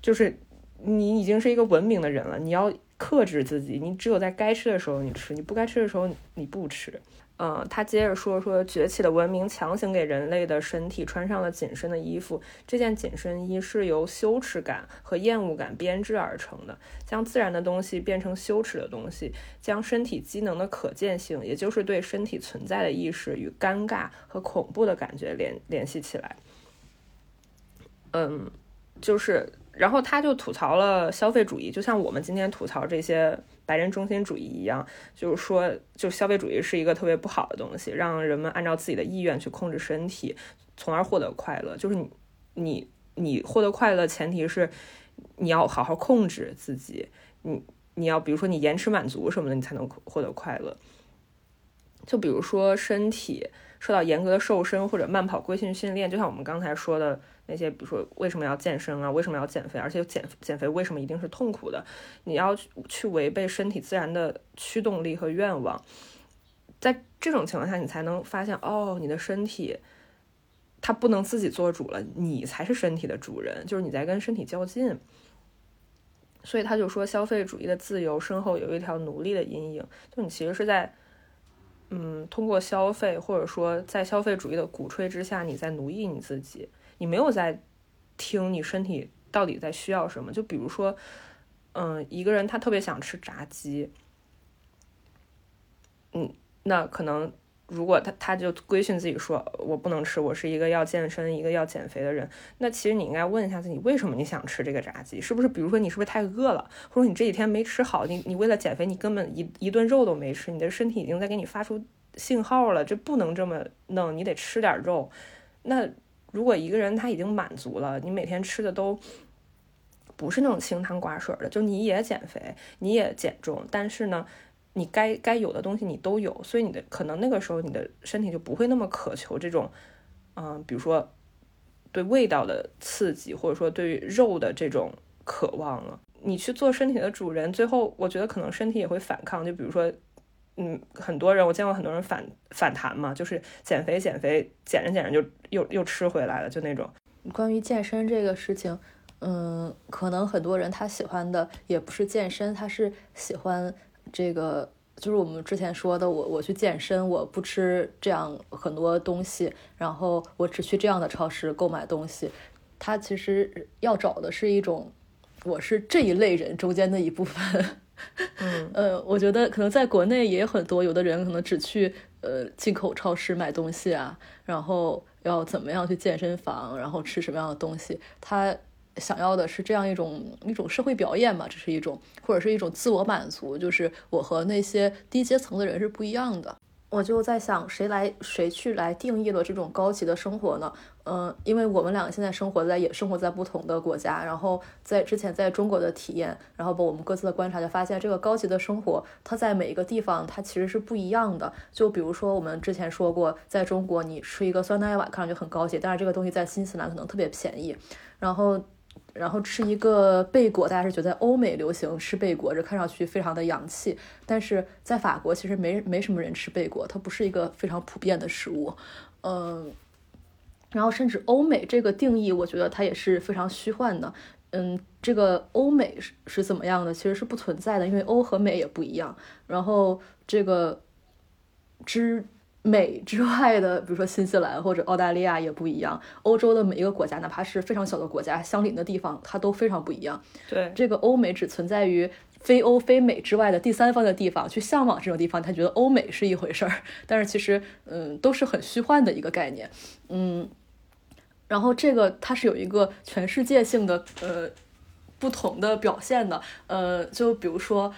就是你已经是一个文明的人了，你要克制自己，你只有在该吃的时候你吃，你不该吃的时候你不吃。嗯，他接着说说崛起的文明强行给人类的身体穿上了紧身的衣服，这件紧身衣是由羞耻感和厌恶感编织而成的，将自然的东西变成羞耻的东西，将身体机能的可见性，也就是对身体存在的意识与尴尬和恐怖的感觉联联系起来。嗯，就是。然后他就吐槽了消费主义，就像我们今天吐槽这些白人中心主义一样，就是说，就消费主义是一个特别不好的东西，让人们按照自己的意愿去控制身体，从而获得快乐。就是你，你，你获得快乐前提是你要好好控制自己，你，你要比如说你延迟满足什么的，你才能获得快乐。就比如说身体受到严格的瘦身或者慢跑规训训练，就像我们刚才说的。那些比如说为什么要健身啊？为什么要减肥？而且减减肥为什么一定是痛苦的？你要去去违背身体自然的驱动力和愿望，在这种情况下，你才能发现哦，你的身体它不能自己做主了，你才是身体的主人，就是你在跟身体较劲。所以他就说，消费主义的自由身后有一条奴隶的阴影，就你其实是在嗯，通过消费或者说在消费主义的鼓吹之下，你在奴役你自己。你没有在听你身体到底在需要什么？就比如说，嗯，一个人他特别想吃炸鸡，嗯，那可能如果他他就规训自己说，我不能吃，我是一个要健身、一个要减肥的人。那其实你应该问一下自己，为什么你想吃这个炸鸡？是不是比如说你是不是太饿了，或者你这几天没吃好？你你为了减肥，你根本一一顿肉都没吃，你的身体已经在给你发出信号了，这不能这么弄，你得吃点肉。那。如果一个人他已经满足了，你每天吃的都不是那种清汤寡水的，就你也减肥，你也减重，但是呢，你该该有的东西你都有，所以你的可能那个时候你的身体就不会那么渴求这种，嗯，比如说对味道的刺激，或者说对于肉的这种渴望了。你去做身体的主人，最后我觉得可能身体也会反抗，就比如说。嗯，很多人我见过很多人反反弹嘛，就是减肥减肥减着减着就又又吃回来了，就那种。关于健身这个事情，嗯，可能很多人他喜欢的也不是健身，他是喜欢这个，就是我们之前说的，我我去健身，我不吃这样很多东西，然后我只去这样的超市购买东西。他其实要找的是一种，我是这一类人中间的一部分。嗯 呃，我觉得可能在国内也很多，有的人可能只去呃进口超市买东西啊，然后要怎么样去健身房，然后吃什么样的东西，他想要的是这样一种一种社会表演嘛，这是一种或者是一种自我满足，就是我和那些低阶层的人是不一样的。我就在想，谁来谁去来定义了这种高级的生活呢？嗯，因为我们两个现在生活在也生活在不同的国家，然后在之前在中国的体验，然后把我们各自的观察，就发现这个高级的生活，它在每一个地方它其实是不一样的。就比如说我们之前说过，在中国你吃一个酸奶碗看上去很高级，但是这个东西在新西兰可能特别便宜，然后。然后吃一个贝果，大家是觉得欧美流行吃贝果，这看上去非常的洋气。但是在法国，其实没没什么人吃贝果，它不是一个非常普遍的食物。嗯，然后甚至欧美这个定义，我觉得它也是非常虚幻的。嗯，这个欧美是是怎么样的，其实是不存在的，因为欧和美也不一样。然后这个之。美之外的，比如说新西兰或者澳大利亚也不一样。欧洲的每一个国家，哪怕是非常小的国家，相邻的地方，它都非常不一样。对，这个欧美只存在于非欧非美之外的第三方的地方，去向往这种地方，他觉得欧美是一回事儿。但是其实，嗯，都是很虚幻的一个概念。嗯，然后这个它是有一个全世界性的呃不同的表现的。呃，就比如说。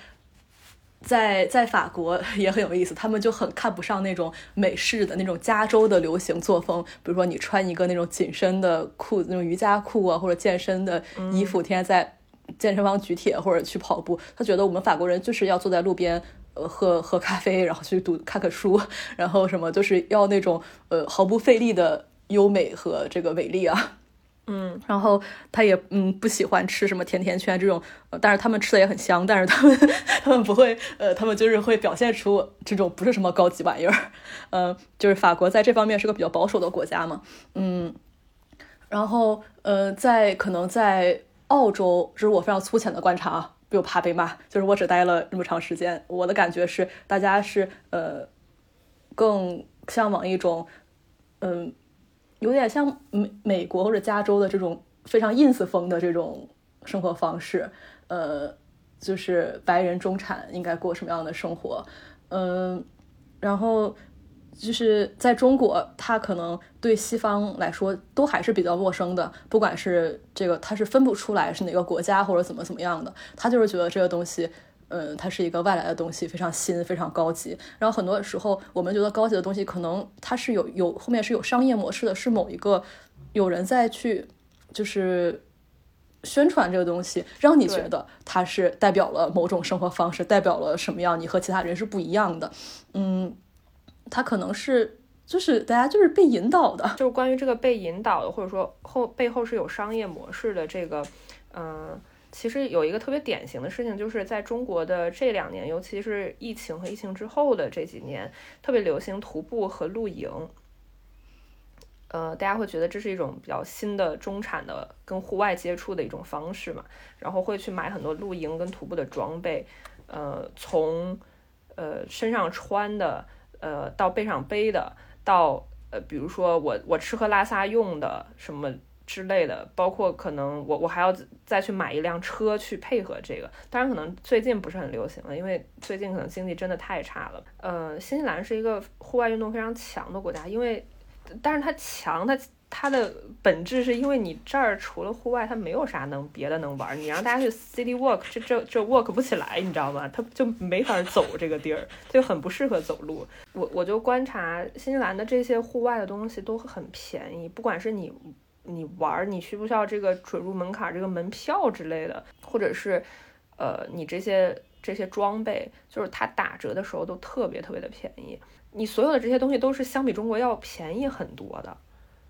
在在法国 也很有意思，他们就很看不上那种美式的那种加州的流行作风，比如说你穿一个那种紧身的裤子，那种瑜伽裤啊，或者健身的衣服，天天在健身房举铁或者去跑步，他觉得我们法国人就是要坐在路边，呃喝喝咖啡，然后去读看看书，然后什么就是要那种呃毫不费力的优美和这个美丽啊。嗯，然后他也嗯不喜欢吃什么甜甜圈这种，但是他们吃的也很香，但是他们 他们不会，呃，他们就是会表现出这种不是什么高级玩意儿，呃，就是法国在这方面是个比较保守的国家嘛，嗯，然后呃，在可能在澳洲，这是我非常粗浅的观察啊，不怕被骂，就是我只待了那么长时间，我的感觉是大家是呃更向往一种嗯。有点像美美国或者加州的这种非常 ins 风的这种生活方式，呃，就是白人中产应该过什么样的生活，嗯，然后就是在中国，他可能对西方来说都还是比较陌生的，不管是这个他是分不出来是哪个国家或者怎么怎么样的，他就是觉得这个东西。嗯，它是一个外来的东西，非常新，非常高级。然后很多时候，我们觉得高级的东西，可能它是有有后面是有商业模式的，是某一个有人在去就是宣传这个东西，让你觉得它是代表了某种生活方式，代表了什么样，你和其他人是不一样的。嗯，它可能是就是大家就是被引导的，就是关于这个被引导的，或者说后背后是有商业模式的这个，嗯。其实有一个特别典型的事情，就是在中国的这两年，尤其是疫情和疫情之后的这几年，特别流行徒步和露营。呃，大家会觉得这是一种比较新的中产的跟户外接触的一种方式嘛，然后会去买很多露营跟徒步的装备，呃，从呃身上穿的，呃到背上背的，到呃比如说我我吃喝拉撒用的什么。之类的，包括可能我我还要再去买一辆车去配合这个，当然可能最近不是很流行了，因为最近可能经济真的太差了。呃，新西兰是一个户外运动非常强的国家，因为但是它强，它它的本质是因为你这儿除了户外，它没有啥能别的能玩，你让大家去 city walk，这这这 walk 不起来，你知道吗？它就没法走这个地儿，就很不适合走路。我我就观察新西兰的这些户外的东西都很便宜，不管是你。你玩儿，你需不需要这个准入门槛这个门票之类的，或者是，呃，你这些这些装备，就是它打折的时候都特别特别的便宜。你所有的这些东西都是相比中国要便宜很多的，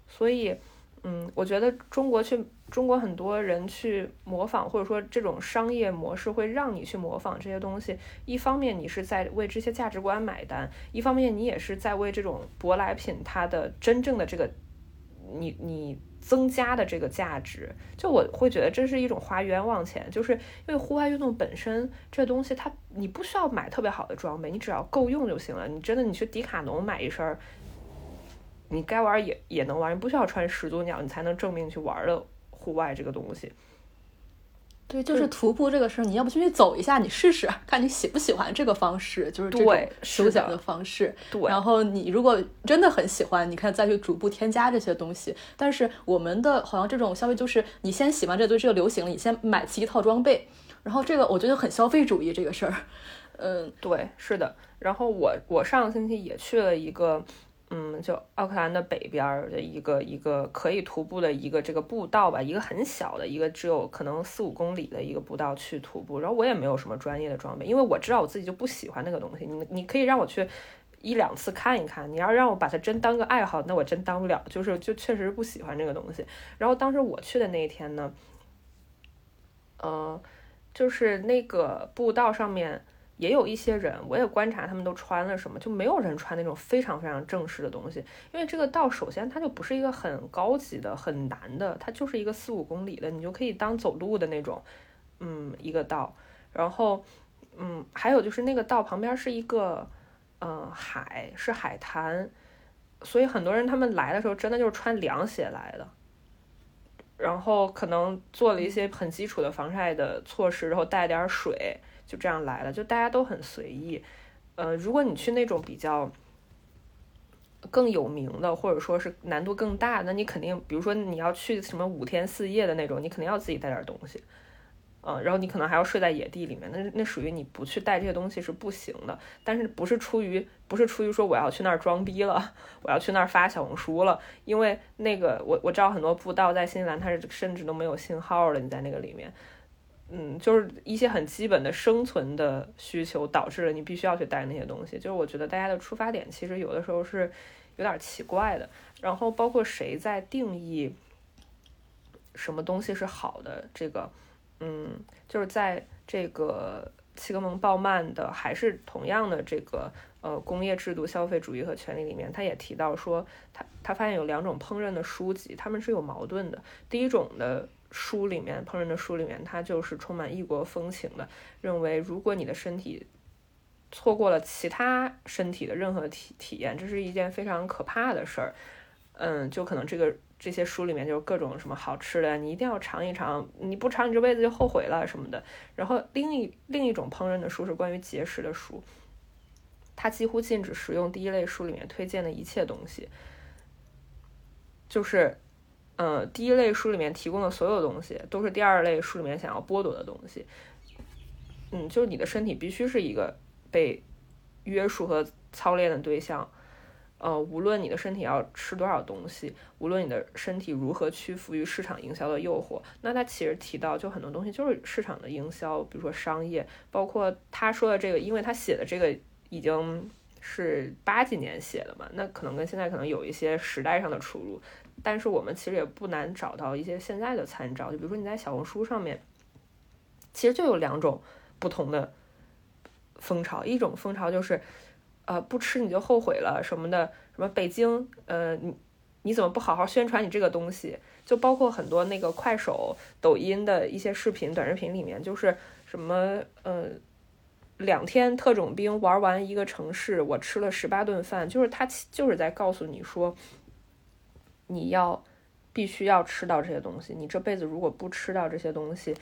所以，嗯，我觉得中国去中国很多人去模仿，或者说这种商业模式会让你去模仿这些东西。一方面你是在为这些价值观买单，一方面你也是在为这种舶来品它的真正的这个，你你。增加的这个价值，就我会觉得这是一种花冤枉钱，就是因为户外运动本身这东西，它你不需要买特别好的装备，你只要够用就行了。你真的你去迪卡侬买一身儿，你该玩也也能玩，你不需要穿始祖鸟，你才能证明去玩的户外这个东西。对，就是徒步这个事儿，你要不进去走一下，你试试，看你喜不喜欢这个方式，就是这种休闲的方式。对，然后你如果真的很喜欢，你看再去逐步添加这些东西。但是我们的好像这种消费就是，你先喜欢这东西，这个流行了，你先买齐一套装备，然后这个我觉得很消费主义这个事儿。嗯，对，是的。然后我我上个星期也去了一个。嗯，就奥克兰的北边的一个一个可以徒步的一个这个步道吧，一个很小的一个只有可能四五公里的一个步道去徒步。然后我也没有什么专业的装备，因为我知道我自己就不喜欢那个东西。你你可以让我去一两次看一看，你要让我把它真当个爱好，那我真当不了。就是就确实不喜欢这个东西。然后当时我去的那一天呢，呃，就是那个步道上面。也有一些人，我也观察他们都穿了什么，就没有人穿那种非常非常正式的东西。因为这个道首先它就不是一个很高级的、很难的，它就是一个四五公里的，你就可以当走路的那种，嗯，一个道。然后，嗯，还有就是那个道旁边是一个，嗯，海是海滩，所以很多人他们来的时候真的就是穿凉鞋来的，然后可能做了一些很基础的防晒的措施，然后带点水。就这样来了，就大家都很随意。呃，如果你去那种比较更有名的，或者说是难度更大，那你肯定，比如说你要去什么五天四夜的那种，你肯定要自己带点东西。嗯，然后你可能还要睡在野地里面，那那属于你不去带这些东西是不行的。但是不是出于不是出于说我要去那儿装逼了，我要去那儿发小红书了？因为那个我我知道很多步道在新西兰它是甚至都没有信号了，你在那个里面。嗯，就是一些很基本的生存的需求导致了你必须要去带那些东西。就是我觉得大家的出发点其实有的时候是有点奇怪的。然后包括谁在定义什么东西是好的，这个，嗯，就是在这个契格蒙鲍曼的还是同样的这个呃工业制度、消费主义和权利里面，他也提到说，他他发现有两种烹饪的书籍，他们是有矛盾的。第一种的。书里面烹饪的书里面，它就是充满异国风情的，认为如果你的身体错过了其他身体的任何体体验，这是一件非常可怕的事儿。嗯，就可能这个这些书里面就各种什么好吃的，你一定要尝一尝，你不尝你这辈子就后悔了什么的。然后另一另一种烹饪的书是关于节食的书，它几乎禁止食用第一类书里面推荐的一切东西，就是。嗯，第一类书里面提供的所有东西，都是第二类书里面想要剥夺的东西。嗯，就是你的身体必须是一个被约束和操练的对象。呃，无论你的身体要吃多少东西，无论你的身体如何屈服于市场营销的诱惑，那他其实提到就很多东西就是市场的营销，比如说商业，包括他说的这个，因为他写的这个已经是八几年写的嘛，那可能跟现在可能有一些时代上的出入。但是我们其实也不难找到一些现在的参照，就比如说你在小红书上面，其实就有两种不同的风潮，一种风潮就是，呃，不吃你就后悔了什么的，什么北京，呃，你你怎么不好好宣传你这个东西？就包括很多那个快手、抖音的一些视频、短视频里面，就是什么，呃，两天特种兵玩完一个城市，我吃了十八顿饭，就是他就是在告诉你说。你要必须要吃到这些东西，你这辈子如果不吃到这些东西，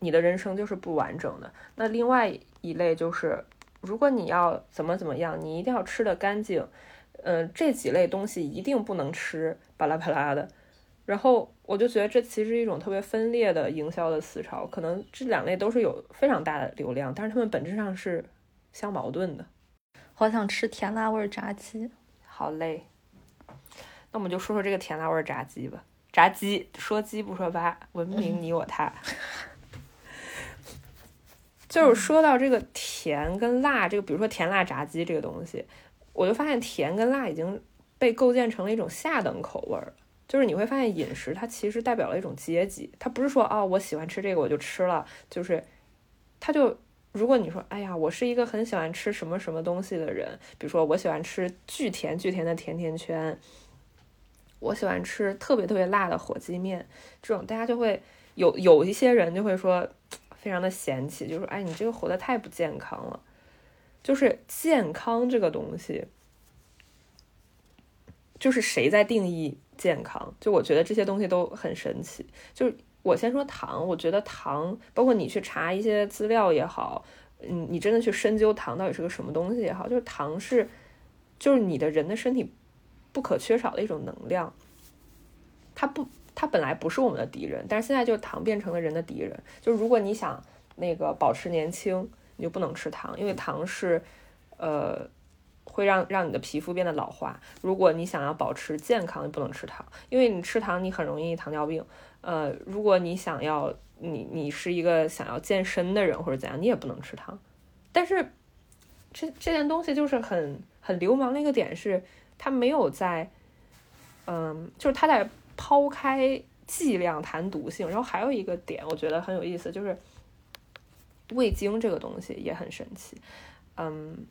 你的人生就是不完整的。那另外一类就是，如果你要怎么怎么样，你一定要吃的干净。嗯，这几类东西一定不能吃，巴拉巴拉的。然后我就觉得这其实是一种特别分裂的营销的思潮，可能这两类都是有非常大的流量，但是它们本质上是相矛盾的。好想吃甜辣味炸鸡，好累。那我们就说说这个甜辣味炸鸡吧。炸鸡说鸡不说八，文明你我他。就是说到这个甜跟辣，这个比如说甜辣炸鸡这个东西，我就发现甜跟辣已经被构建成了一种下等口味儿。就是你会发现饮食它其实代表了一种阶级，它不是说啊我喜欢吃这个我就吃了，就是它就如果你说哎呀我是一个很喜欢吃什么什么东西的人，比如说我喜欢吃巨甜巨甜的甜甜圈。我喜欢吃特别特别辣的火鸡面，这种大家就会有有一些人就会说，非常的嫌弃，就说哎，你这个活的太不健康了。就是健康这个东西，就是谁在定义健康？就我觉得这些东西都很神奇。就是我先说糖，我觉得糖，包括你去查一些资料也好，嗯，你真的去深究糖到底是个什么东西也好，就是糖是，就是你的人的身体。不可缺少的一种能量，它不，它本来不是我们的敌人，但是现在就是糖变成了人的敌人。就如果你想那个保持年轻，你就不能吃糖，因为糖是，呃，会让让你的皮肤变得老化。如果你想要保持健康，你不能吃糖，因为你吃糖你很容易糖尿病。呃，如果你想要你你是一个想要健身的人或者怎样，你也不能吃糖。但是这这件东西就是很很流氓的一个点是。他没有在，嗯，就是他在抛开剂量谈毒性，然后还有一个点，我觉得很有意思，就是味精这个东西也很神奇，嗯，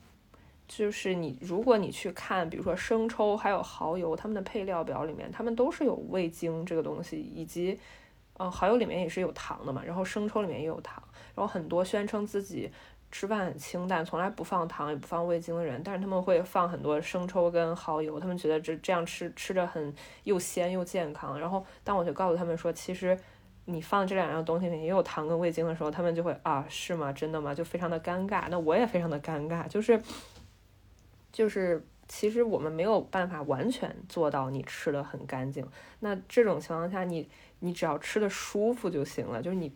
就是你如果你去看，比如说生抽还有蚝油，他们的配料表里面，他们都是有味精这个东西，以及，嗯，蚝油里面也是有糖的嘛，然后生抽里面也有糖，然后很多宣称自己。吃饭很清淡，从来不放糖也不放味精的人，但是他们会放很多生抽跟蚝油，他们觉得这这样吃吃着很又鲜又健康。然后当我就告诉他们说，其实你放这两样东西里也有糖跟味精的时候，他们就会啊，是吗？真的吗？就非常的尴尬。那我也非常的尴尬，就是就是其实我们没有办法完全做到你吃的很干净。那这种情况下，你你只要吃的舒服就行了，就是你。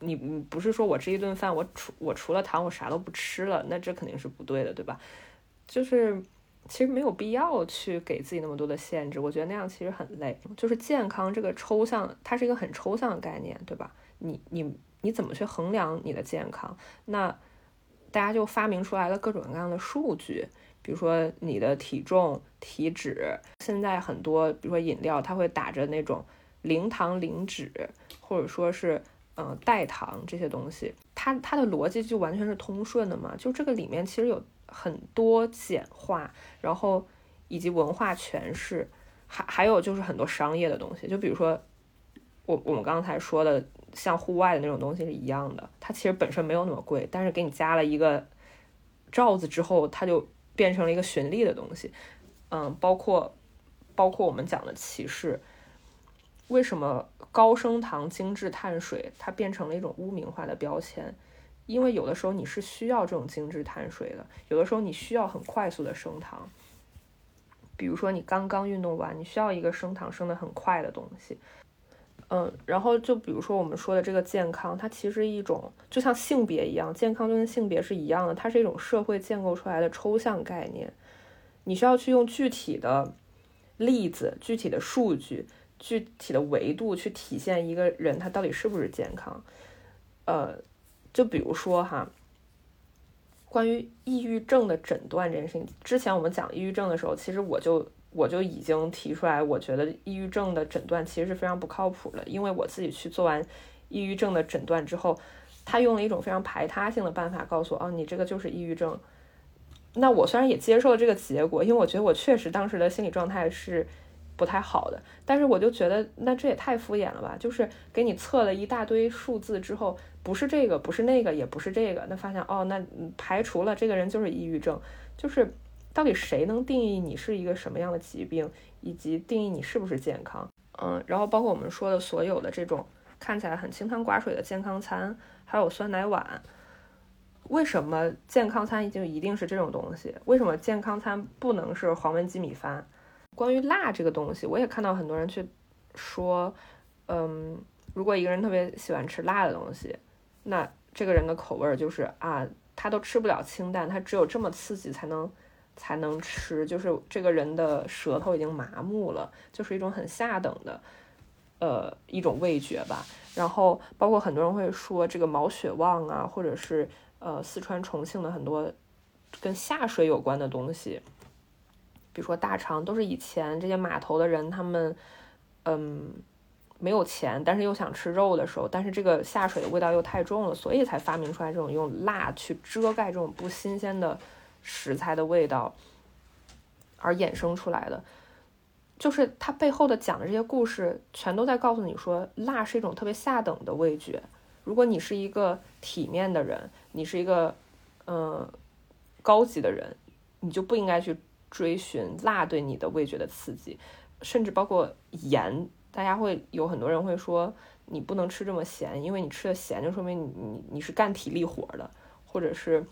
你你不是说我这一顿饭我除我除了糖我啥都不吃了，那这肯定是不对的，对吧？就是其实没有必要去给自己那么多的限制，我觉得那样其实很累。就是健康这个抽象，它是一个很抽象的概念，对吧？你你你怎么去衡量你的健康？那大家就发明出来了各种各样的数据，比如说你的体重、体脂。现在很多，比如说饮料，它会打着那种零糖、零脂，或者说是嗯代糖这些东西，它它的逻辑就完全是通顺的嘛。就这个里面其实有。很多简化，然后以及文化诠释，还还有就是很多商业的东西，就比如说我我们刚才说的，像户外的那种东西是一样的，它其实本身没有那么贵，但是给你加了一个罩子之后，它就变成了一个寻利的东西。嗯，包括包括我们讲的歧视，为什么高升糖精致碳水它变成了一种污名化的标签？因为有的时候你是需要这种精致碳水的，有的时候你需要很快速的升糖，比如说你刚刚运动完，你需要一个升糖升的很快的东西。嗯，然后就比如说我们说的这个健康，它其实一种就像性别一样，健康就跟性别是一样的，它是一种社会建构出来的抽象概念，你需要去用具体的例子、具体的数据、具体的维度去体现一个人他到底是不是健康，呃。就比如说哈，关于抑郁症的诊断这件事情，之前我们讲抑郁症的时候，其实我就我就已经提出来，我觉得抑郁症的诊断其实是非常不靠谱的，因为我自己去做完抑郁症的诊断之后，他用了一种非常排他性的办法告诉我，哦，你这个就是抑郁症。那我虽然也接受了这个结果，因为我觉得我确实当时的心理状态是。不太好的，但是我就觉得那这也太敷衍了吧！就是给你测了一大堆数字之后，不是这个，不是那个，也不是这个，那发现哦，那排除了这个人就是抑郁症，就是到底谁能定义你是一个什么样的疾病，以及定义你是不是健康？嗯，然后包括我们说的所有的这种看起来很清汤寡水的健康餐，还有酸奶碗，为什么健康餐就一定是这种东西？为什么健康餐不能是黄焖鸡米饭？关于辣这个东西，我也看到很多人去说，嗯，如果一个人特别喜欢吃辣的东西，那这个人的口味就是啊，他都吃不了清淡，他只有这么刺激才能才能吃，就是这个人的舌头已经麻木了，就是一种很下等的，呃，一种味觉吧。然后包括很多人会说这个毛血旺啊，或者是呃四川重庆的很多跟下水有关的东西。比如说大肠都是以前这些码头的人，他们嗯没有钱，但是又想吃肉的时候，但是这个下水的味道又太重了，所以才发明出来这种用辣去遮盖这种不新鲜的食材的味道而衍生出来的。就是它背后的讲的这些故事，全都在告诉你说，辣是一种特别下等的味觉。如果你是一个体面的人，你是一个嗯高级的人，你就不应该去。追寻辣对你的味觉的刺激，甚至包括盐，大家会有很多人会说你不能吃这么咸，因为你吃的咸就说明你你你是干体力活的，或者是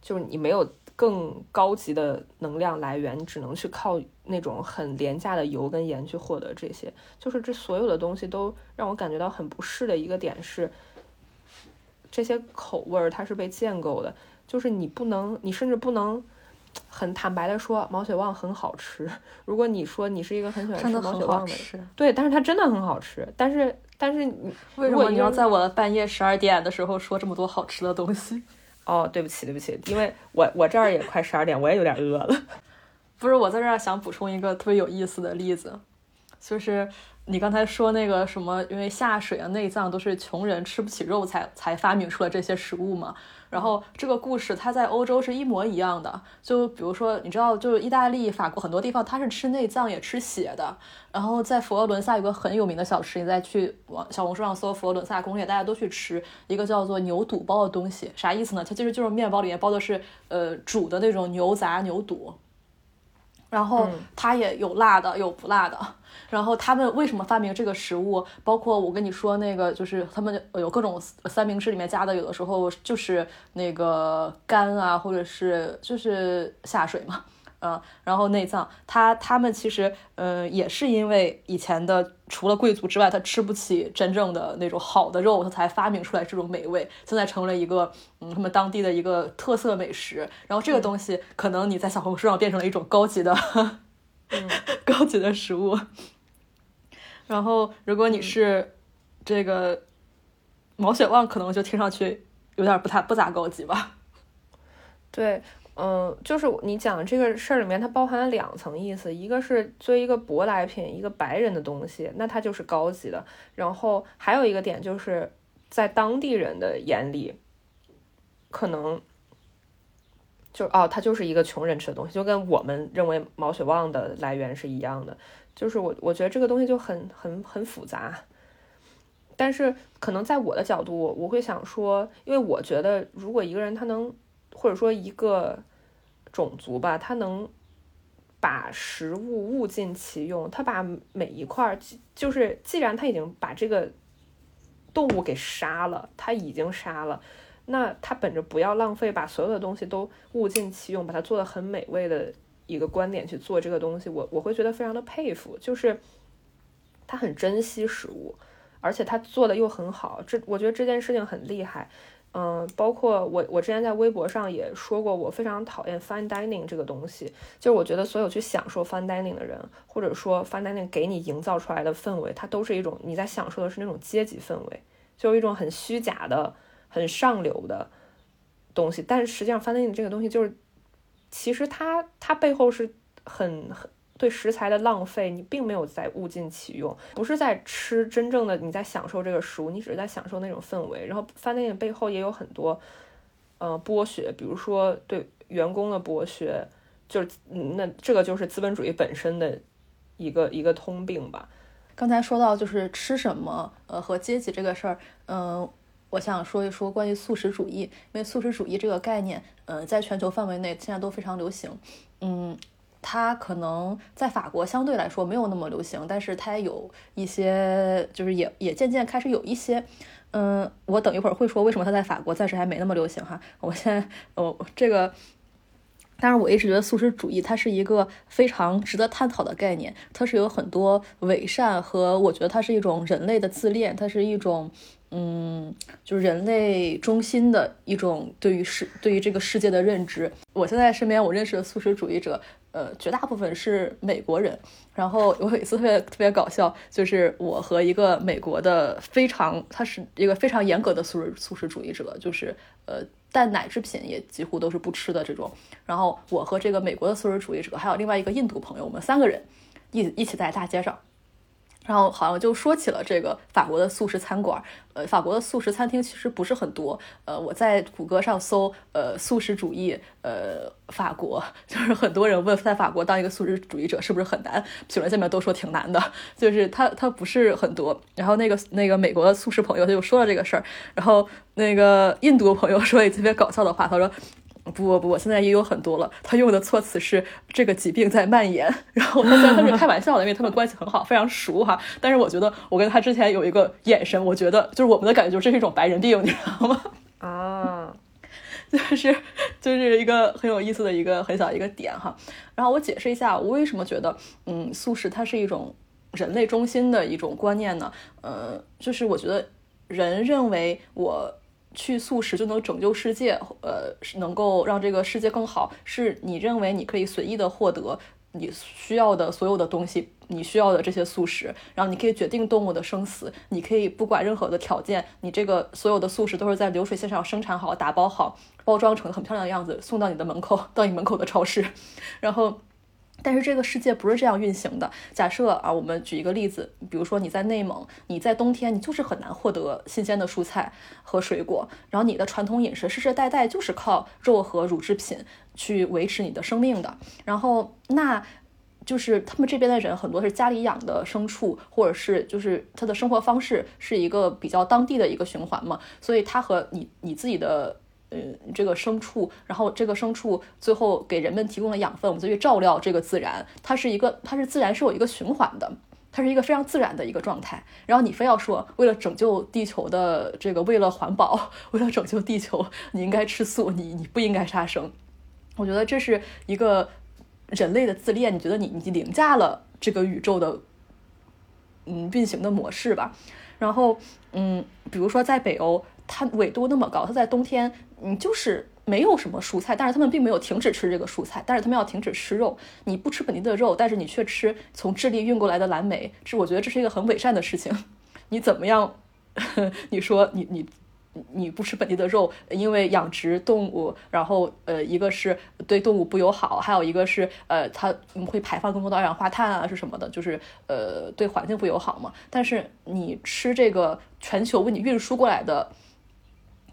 就是你没有更高级的能量来源，你只能去靠那种很廉价的油跟盐去获得这些。就是这所有的东西都让我感觉到很不适的一个点是，这些口味儿它是被建构的，就是你不能，你甚至不能。很坦白的说，毛血旺很好吃。如果你说你是一个很喜欢吃毛血旺的人，对，但是它真的很好吃。但是，但是你为什么你要在我半夜十二点的时候说这么多好吃的东西？哦，对不起，对不起，因为我我这儿也快十二点，我也有点饿了。不是，我在这儿想补充一个特别有意思的例子，就是你刚才说那个什么，因为下水啊，内脏都是穷人吃不起肉才才发明出了这些食物嘛。然后这个故事它在欧洲是一模一样的，就比如说你知道，就是意大利、法国很多地方它是吃内脏也吃血的。然后在佛罗伦萨有个很有名的小吃，你再去往小红书上搜佛罗伦萨攻略，大家都去吃一个叫做牛肚包的东西，啥意思呢？它其实就是面包里面包的是呃煮的那种牛杂牛肚。然后它也有辣的，有不辣的。然后他们为什么发明这个食物？包括我跟你说那个，就是他们有各种三明治里面加的，有的时候就是那个干啊，或者是就是下水嘛。啊，然后内脏，他他们其实，呃，也是因为以前的除了贵族之外，他吃不起真正的那种好的肉，他才发明出来这种美味，现在成了一个，嗯，他们当地的一个特色美食。然后这个东西，可能你在小红书上变成了一种高级的，高级的食物。然后，如果你是这个毛血旺，可能就听上去有点不太不咋高级吧？对。嗯，就是你讲这个事儿里面，它包含了两层意思，一个是作为一个舶来品，一个白人的东西，那它就是高级的。然后还有一个点，就是在当地人的眼里，可能就哦，它就是一个穷人吃的东西，就跟我们认为毛血旺的来源是一样的。就是我我觉得这个东西就很很很复杂，但是可能在我的角度，我会想说，因为我觉得如果一个人他能，或者说一个。种族吧，它能把食物物尽其用，它把每一块儿，就是既然它已经把这个动物给杀了，它已经杀了，那它本着不要浪费，把所有的东西都物尽其用，把它做的很美味的一个观点去做这个东西，我我会觉得非常的佩服，就是他很珍惜食物，而且他做的又很好，这我觉得这件事情很厉害。嗯，包括我，我之前在微博上也说过，我非常讨厌 fine dining 这个东西。就是我觉得所有去享受 fine dining 的人，或者说 fine dining 给你营造出来的氛围，它都是一种你在享受的是那种阶级氛围，就是一种很虚假的、很上流的东西。但是实际上 fine dining 这个东西，就是其实它它背后是很很。对食材的浪费，你并没有在物尽其用，不是在吃真正的你在享受这个食物，你只是在享受那种氛围。然后饭店背后也有很多，呃，剥削，比如说对员工的剥削，就是那这个就是资本主义本身的一个一个通病吧。刚才说到就是吃什么，呃，和阶级这个事儿，嗯，我想说一说关于素食主义，因为素食主义这个概念，呃，在全球范围内现在都非常流行，嗯。它可能在法国相对来说没有那么流行，但是它有一些，就是也也渐渐开始有一些，嗯，我等一会儿会说为什么它在法国暂时还没那么流行哈。我现在，哦，这个，但是我一直觉得素食主义它是一个非常值得探讨的概念，它是有很多伪善和我觉得它是一种人类的自恋，它是一种。嗯，就是人类中心的一种对于世对于这个世界的认知。我现在身边我认识的素食主义者，呃，绝大部分是美国人。然后我有一次特别特别搞笑，就是我和一个美国的非常，他是一个非常严格的素食素食主义者，就是呃，但奶制品也几乎都是不吃的这种。然后我和这个美国的素食主义者，还有另外一个印度朋友，我们三个人一一起在大街上。然后好像就说起了这个法国的素食餐馆，呃，法国的素食餐厅其实不是很多，呃，我在谷歌上搜，呃，素食主义，呃，法国，就是很多人问在法国当一个素食主义者是不是很难，评论下面都说挺难的，就是他他不是很多。然后那个那个美国的素食朋友他就说了这个事儿，然后那个印度朋友说一特别搞笑的话，他说。不不不，现在也有很多了。他用的措辞是这个疾病在蔓延，然后他虽然他是开玩笑的，因为他们关系很好，非常熟哈。但是我觉得我跟他之前有一个眼神，我觉得就是我们的感觉，就是这是一种白人病，你知道吗？啊，就是就是一个很有意思的一个很小一个点哈。然后我解释一下，我为什么觉得嗯素食它是一种人类中心的一种观念呢？呃，就是我觉得人认为我。去素食就能拯救世界，呃，能够让这个世界更好，是你认为你可以随意的获得你需要的所有的东西，你需要的这些素食，然后你可以决定动物的生死，你可以不管任何的条件，你这个所有的素食都是在流水线上生产好、打包好、包装成很漂亮的样子送到你的门口，到你门口的超市，然后。但是这个世界不是这样运行的。假设啊，我们举一个例子，比如说你在内蒙，你在冬天，你就是很难获得新鲜的蔬菜和水果，然后你的传统饮食世世代代就是靠肉和乳制品去维持你的生命的。然后那，就是他们这边的人很多是家里养的牲畜，或者是就是他的生活方式是一个比较当地的一个循环嘛，所以他和你你自己的。呃，这个牲畜，然后这个牲畜最后给人们提供了养分，我们再去照料这个自然，它是一个，它是自然是有一个循环的，它是一个非常自然的一个状态。然后你非要说为了拯救地球的这个，为了环保，为了拯救地球，你应该吃素，你你不应该杀生。我觉得这是一个人类的自恋，你觉得你你凌驾了这个宇宙的嗯运行的模式吧？然后嗯，比如说在北欧，它纬度那么高，它在冬天你就是没有什么蔬菜，但是他们并没有停止吃这个蔬菜，但是他们要停止吃肉。你不吃本地的肉，但是你却吃从智利运过来的蓝莓，这我觉得这是一个很伪善的事情。你怎么样？你说你你。你不吃本地的肉，因为养殖动物，然后呃，一个是对动物不友好，还有一个是呃，它会排放更多的二氧化碳啊，是什么的，就是呃，对环境不友好嘛。但是你吃这个全球为你运输过来的。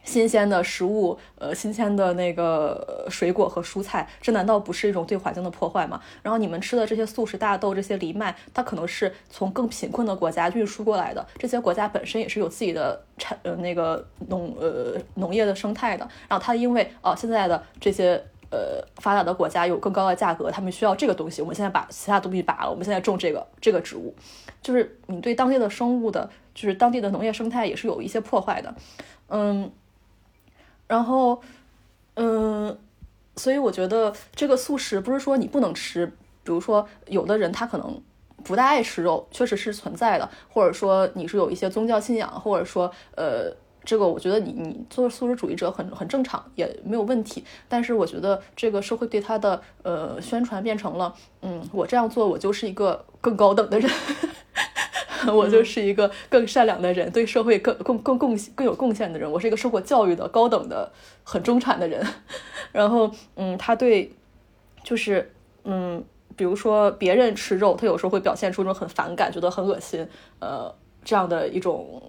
新鲜的食物，呃，新鲜的那个水果和蔬菜，这难道不是一种对环境的破坏吗？然后你们吃的这些素食大豆、这些藜麦，它可能是从更贫困的国家运输过来的。这些国家本身也是有自己的产呃那个农呃农业的生态的。然后它因为哦现在的这些呃发达的国家有更高的价格，他们需要这个东西，我们现在把其他东西拔了，我们现在种这个这个植物，就是你对当地的生物的，就是当地的农业生态也是有一些破坏的，嗯。然后，嗯，所以我觉得这个素食不是说你不能吃，比如说有的人他可能不大爱吃肉，确实是存在的，或者说你是有一些宗教信仰，或者说呃，这个我觉得你你做素食主义者很很正常，也没有问题。但是我觉得这个社会对他的呃宣传变成了，嗯，我这样做我就是一个更高等的人。我就是一个更善良的人，对社会更更更贡更有贡献的人。我是一个受过教育的高等的很中产的人。然后，嗯，他对，就是嗯，比如说别人吃肉，他有时候会表现出一种很反感，觉得很恶心，呃，这样的一种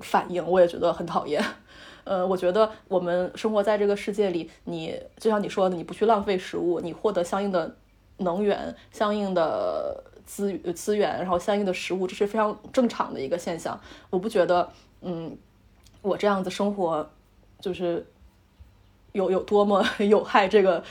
反应，我也觉得很讨厌。呃，我觉得我们生活在这个世界里，你就像你说的，你不去浪费食物，你获得相应的能源，相应的。资资源，然后相应的食物，这是非常正常的一个现象。我不觉得，嗯，我这样子生活就是有有多么 有害这个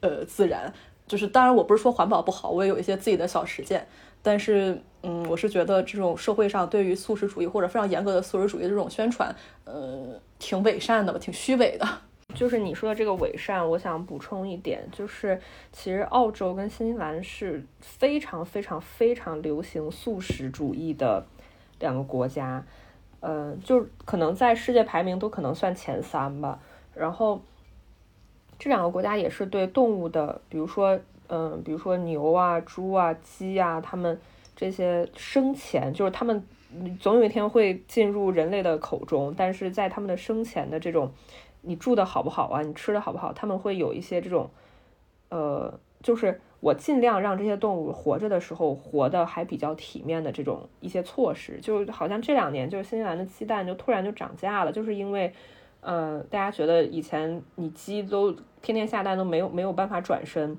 呃自然。就是当然，我不是说环保不好，我也有一些自己的小实践。但是，嗯，我是觉得这种社会上对于素食主义或者非常严格的素食主义这种宣传，呃，挺伪善的吧，挺虚伪的。就是你说的这个伪善，我想补充一点，就是其实澳洲跟新西兰是非常非常非常流行素食主义的两个国家，呃，就可能在世界排名都可能算前三吧。然后这两个国家也是对动物的，比如说，嗯，比如说牛啊、猪啊、鸡啊，它们这些生前就是它们总有一天会进入人类的口中，但是在它们的生前的这种。你住的好不好啊？你吃的好不好？他们会有一些这种，呃，就是我尽量让这些动物活着的时候活得还比较体面的这种一些措施，就好像这两年就是新西兰的鸡蛋就突然就涨价了，就是因为，呃，大家觉得以前你鸡都天天下蛋都没有没有办法转身，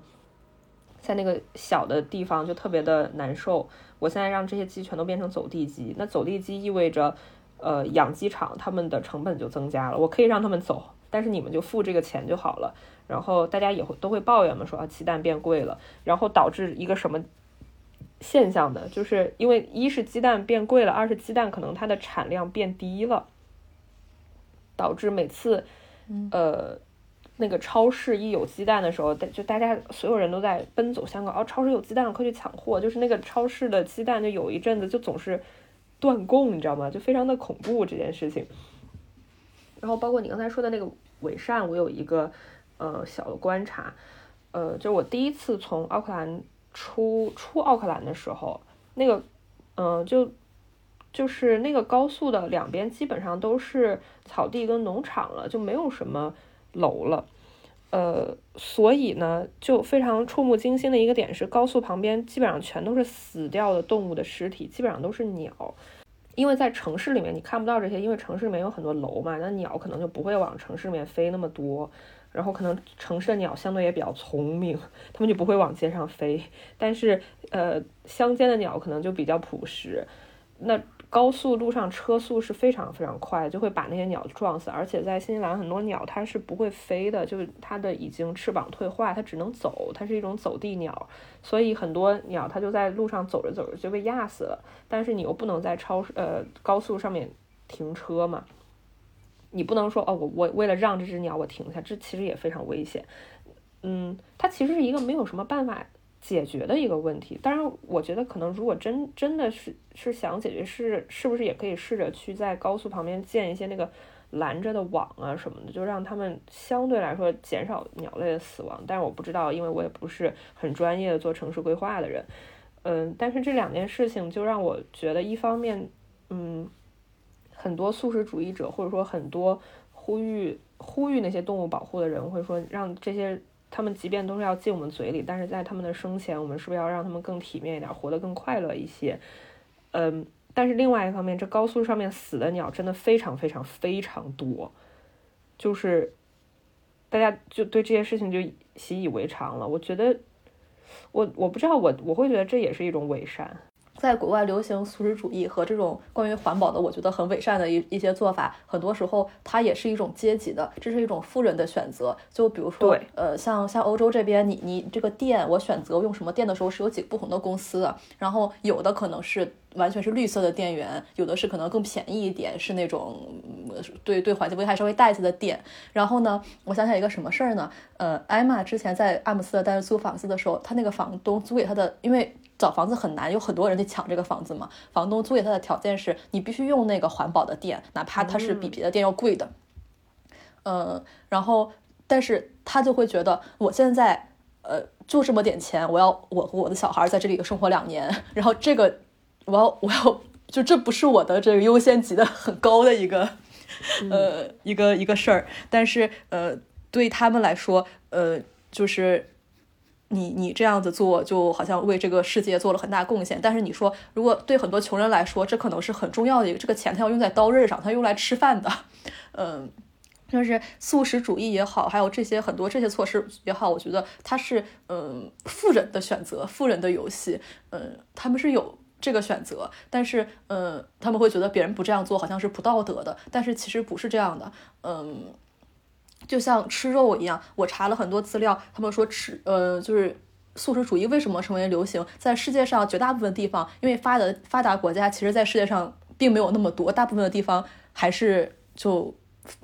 在那个小的地方就特别的难受，我现在让这些鸡全都变成走地鸡，那走地鸡意味着。呃，养鸡场他们的成本就增加了，我可以让他们走，但是你们就付这个钱就好了。然后大家也会都会抱怨嘛，说啊鸡蛋变贵了，然后导致一个什么现象呢，就是因为一是鸡蛋变贵了，二是鸡蛋可能它的产量变低了，导致每次呃那个超市一有鸡蛋的时候，就大家所有人都在奔走相告，哦，超市有鸡蛋了，快去抢货！就是那个超市的鸡蛋就有一阵子就总是。断供，你知道吗？就非常的恐怖这件事情。然后包括你刚才说的那个伪善，我有一个呃小的观察，呃，就我第一次从奥克兰出出奥克兰的时候，那个嗯，就就是那个高速的两边基本上都是草地跟农场了，就没有什么楼了。呃，所以呢，就非常触目惊心的一个点是，高速旁边基本上全都是死掉的动物的尸体，基本上都是鸟。因为在城市里面你看不到这些，因为城市里面有很多楼嘛，那鸟可能就不会往城市里面飞那么多。然后可能城市的鸟相对也比较聪明，它们就不会往街上飞。但是呃，乡间的鸟可能就比较朴实。那高速路上车速是非常非常快，就会把那些鸟撞死。而且在新西兰，很多鸟它是不会飞的，就是它的已经翅膀退化，它只能走，它是一种走地鸟。所以很多鸟它就在路上走着走着就被压死了。但是你又不能在超呃高速上面停车嘛，你不能说哦我我为了让这只鸟我停下，这其实也非常危险。嗯，它其实是一个没有什么办法解决的一个问题。当然，我觉得可能如果真真的是是想解决，是是不是也可以试着去在高速旁边建一些那个拦着的网啊什么的，就让他们相对来说减少鸟类的死亡。但是我不知道，因为我也不是很专业的做城市规划的人。嗯，但是这两件事情就让我觉得，一方面，嗯，很多素食主义者或者说很多呼吁呼吁那些动物保护的人会说，让这些。他们即便都是要进我们嘴里，但是在他们的生前，我们是不是要让他们更体面一点，活得更快乐一些？嗯，但是另外一方面，这高速上面死的鸟真的非常非常非常多，就是大家就对这些事情就习以为常了。我觉得，我我不知道，我我会觉得这也是一种伪善。在国外流行素食主义和这种关于环保的，我觉得很伪善的一一些做法，很多时候它也是一种阶级的，这是一种富人的选择。就比如说，呃，像像欧洲这边，你你这个店，我选择用什么店的时候是有几个不同的公司的，然后有的可能是完全是绿色的电源，有的是可能更便宜一点，是那种对对环境危害稍微大一些的电。然后呢，我想起来一个什么事儿呢？呃，艾玛之前在阿姆斯特丹租房子的时候，他那个房东租给他的，因为。找房子很难，有很多人去抢这个房子嘛。房东租给他的条件是，你必须用那个环保的电，哪怕它是比别的电要贵的。嗯，然后，但是他就会觉得，我现在，呃，就这么点钱，我要我和我的小孩在这里生活两年，然后这个，我要我要，就这不是我的这个优先级的很高的一个，呃，一个一个事儿。但是，呃，对他们来说，呃，就是。你你这样子做，就好像为这个世界做了很大贡献。但是你说，如果对很多穷人来说，这可能是很重要的一个，这个钱他要用在刀刃上，他用来吃饭的。嗯，就是素食主义也好，还有这些很多这些措施也好，我觉得它是嗯富人的选择，富人的游戏。嗯，他们是有这个选择，但是嗯，他们会觉得别人不这样做好像是不道德的，但是其实不是这样的。嗯。就像吃肉一样，我查了很多资料，他们说吃，呃，就是素食主义为什么成为流行，在世界上绝大部分地方，因为发达发达国家其实，在世界上并没有那么多，大部分的地方还是就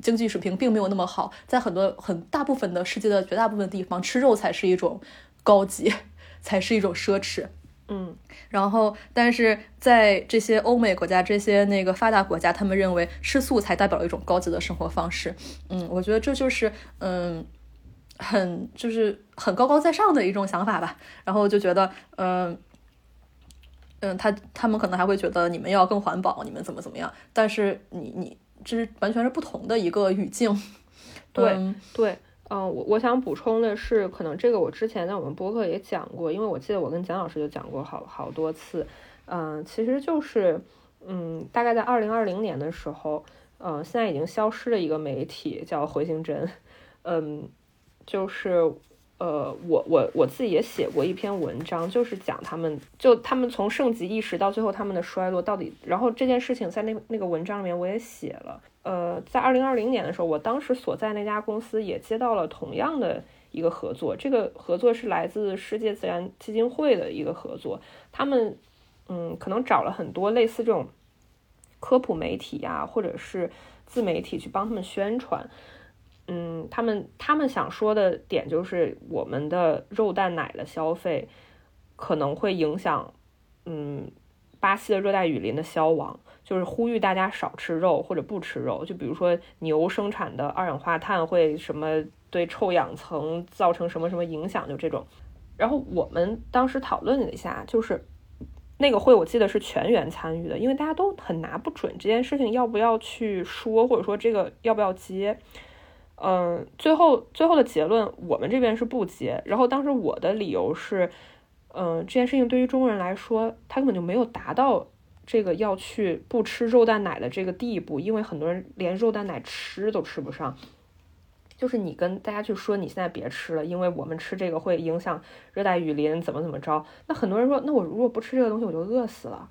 经济水平并没有那么好，在很多很大部分的世界的绝大部分地方，吃肉才是一种高级，才是一种奢侈。嗯，然后，但是在这些欧美国家、这些那个发达国家，他们认为吃素才代表一种高级的生活方式。嗯，我觉得这就是嗯，很就是很高高在上的一种想法吧。然后就觉得，嗯嗯，他他们可能还会觉得你们要更环保，你们怎么怎么样。但是你你这是完全是不同的一个语境。对对。嗯，我我想补充的是，可能这个我之前在我们播客也讲过，因为我记得我跟蒋老师就讲过好好多次。嗯，其实就是，嗯，大概在二零二零年的时候，嗯，现在已经消失的一个媒体叫回形针，嗯，就是。呃，我我我自己也写过一篇文章，就是讲他们就他们从盛极一时到最后他们的衰落到底，然后这件事情在那那个文章里面我也写了。呃，在二零二零年的时候，我当时所在那家公司也接到了同样的一个合作，这个合作是来自世界自然基金会的一个合作，他们嗯可能找了很多类似这种科普媒体呀，或者是自媒体去帮他们宣传。嗯，他们他们想说的点就是，我们的肉蛋奶的消费可能会影响，嗯，巴西的热带雨林的消亡，就是呼吁大家少吃肉或者不吃肉。就比如说牛生产的二氧化碳会什么对臭氧层造成什么什么影响，就这种。然后我们当时讨论了一下，就是那个会我记得是全员参与的，因为大家都很拿不准这件事情要不要去说，或者说这个要不要接。嗯，最后最后的结论，我们这边是不接。然后当时我的理由是，嗯，这件事情对于中国人来说，他根本就没有达到这个要去不吃肉蛋奶的这个地步，因为很多人连肉蛋奶吃都吃不上。就是你跟大家去说你现在别吃了，因为我们吃这个会影响热带雨林，怎么怎么着。那很多人说，那我如果不吃这个东西，我就饿死了。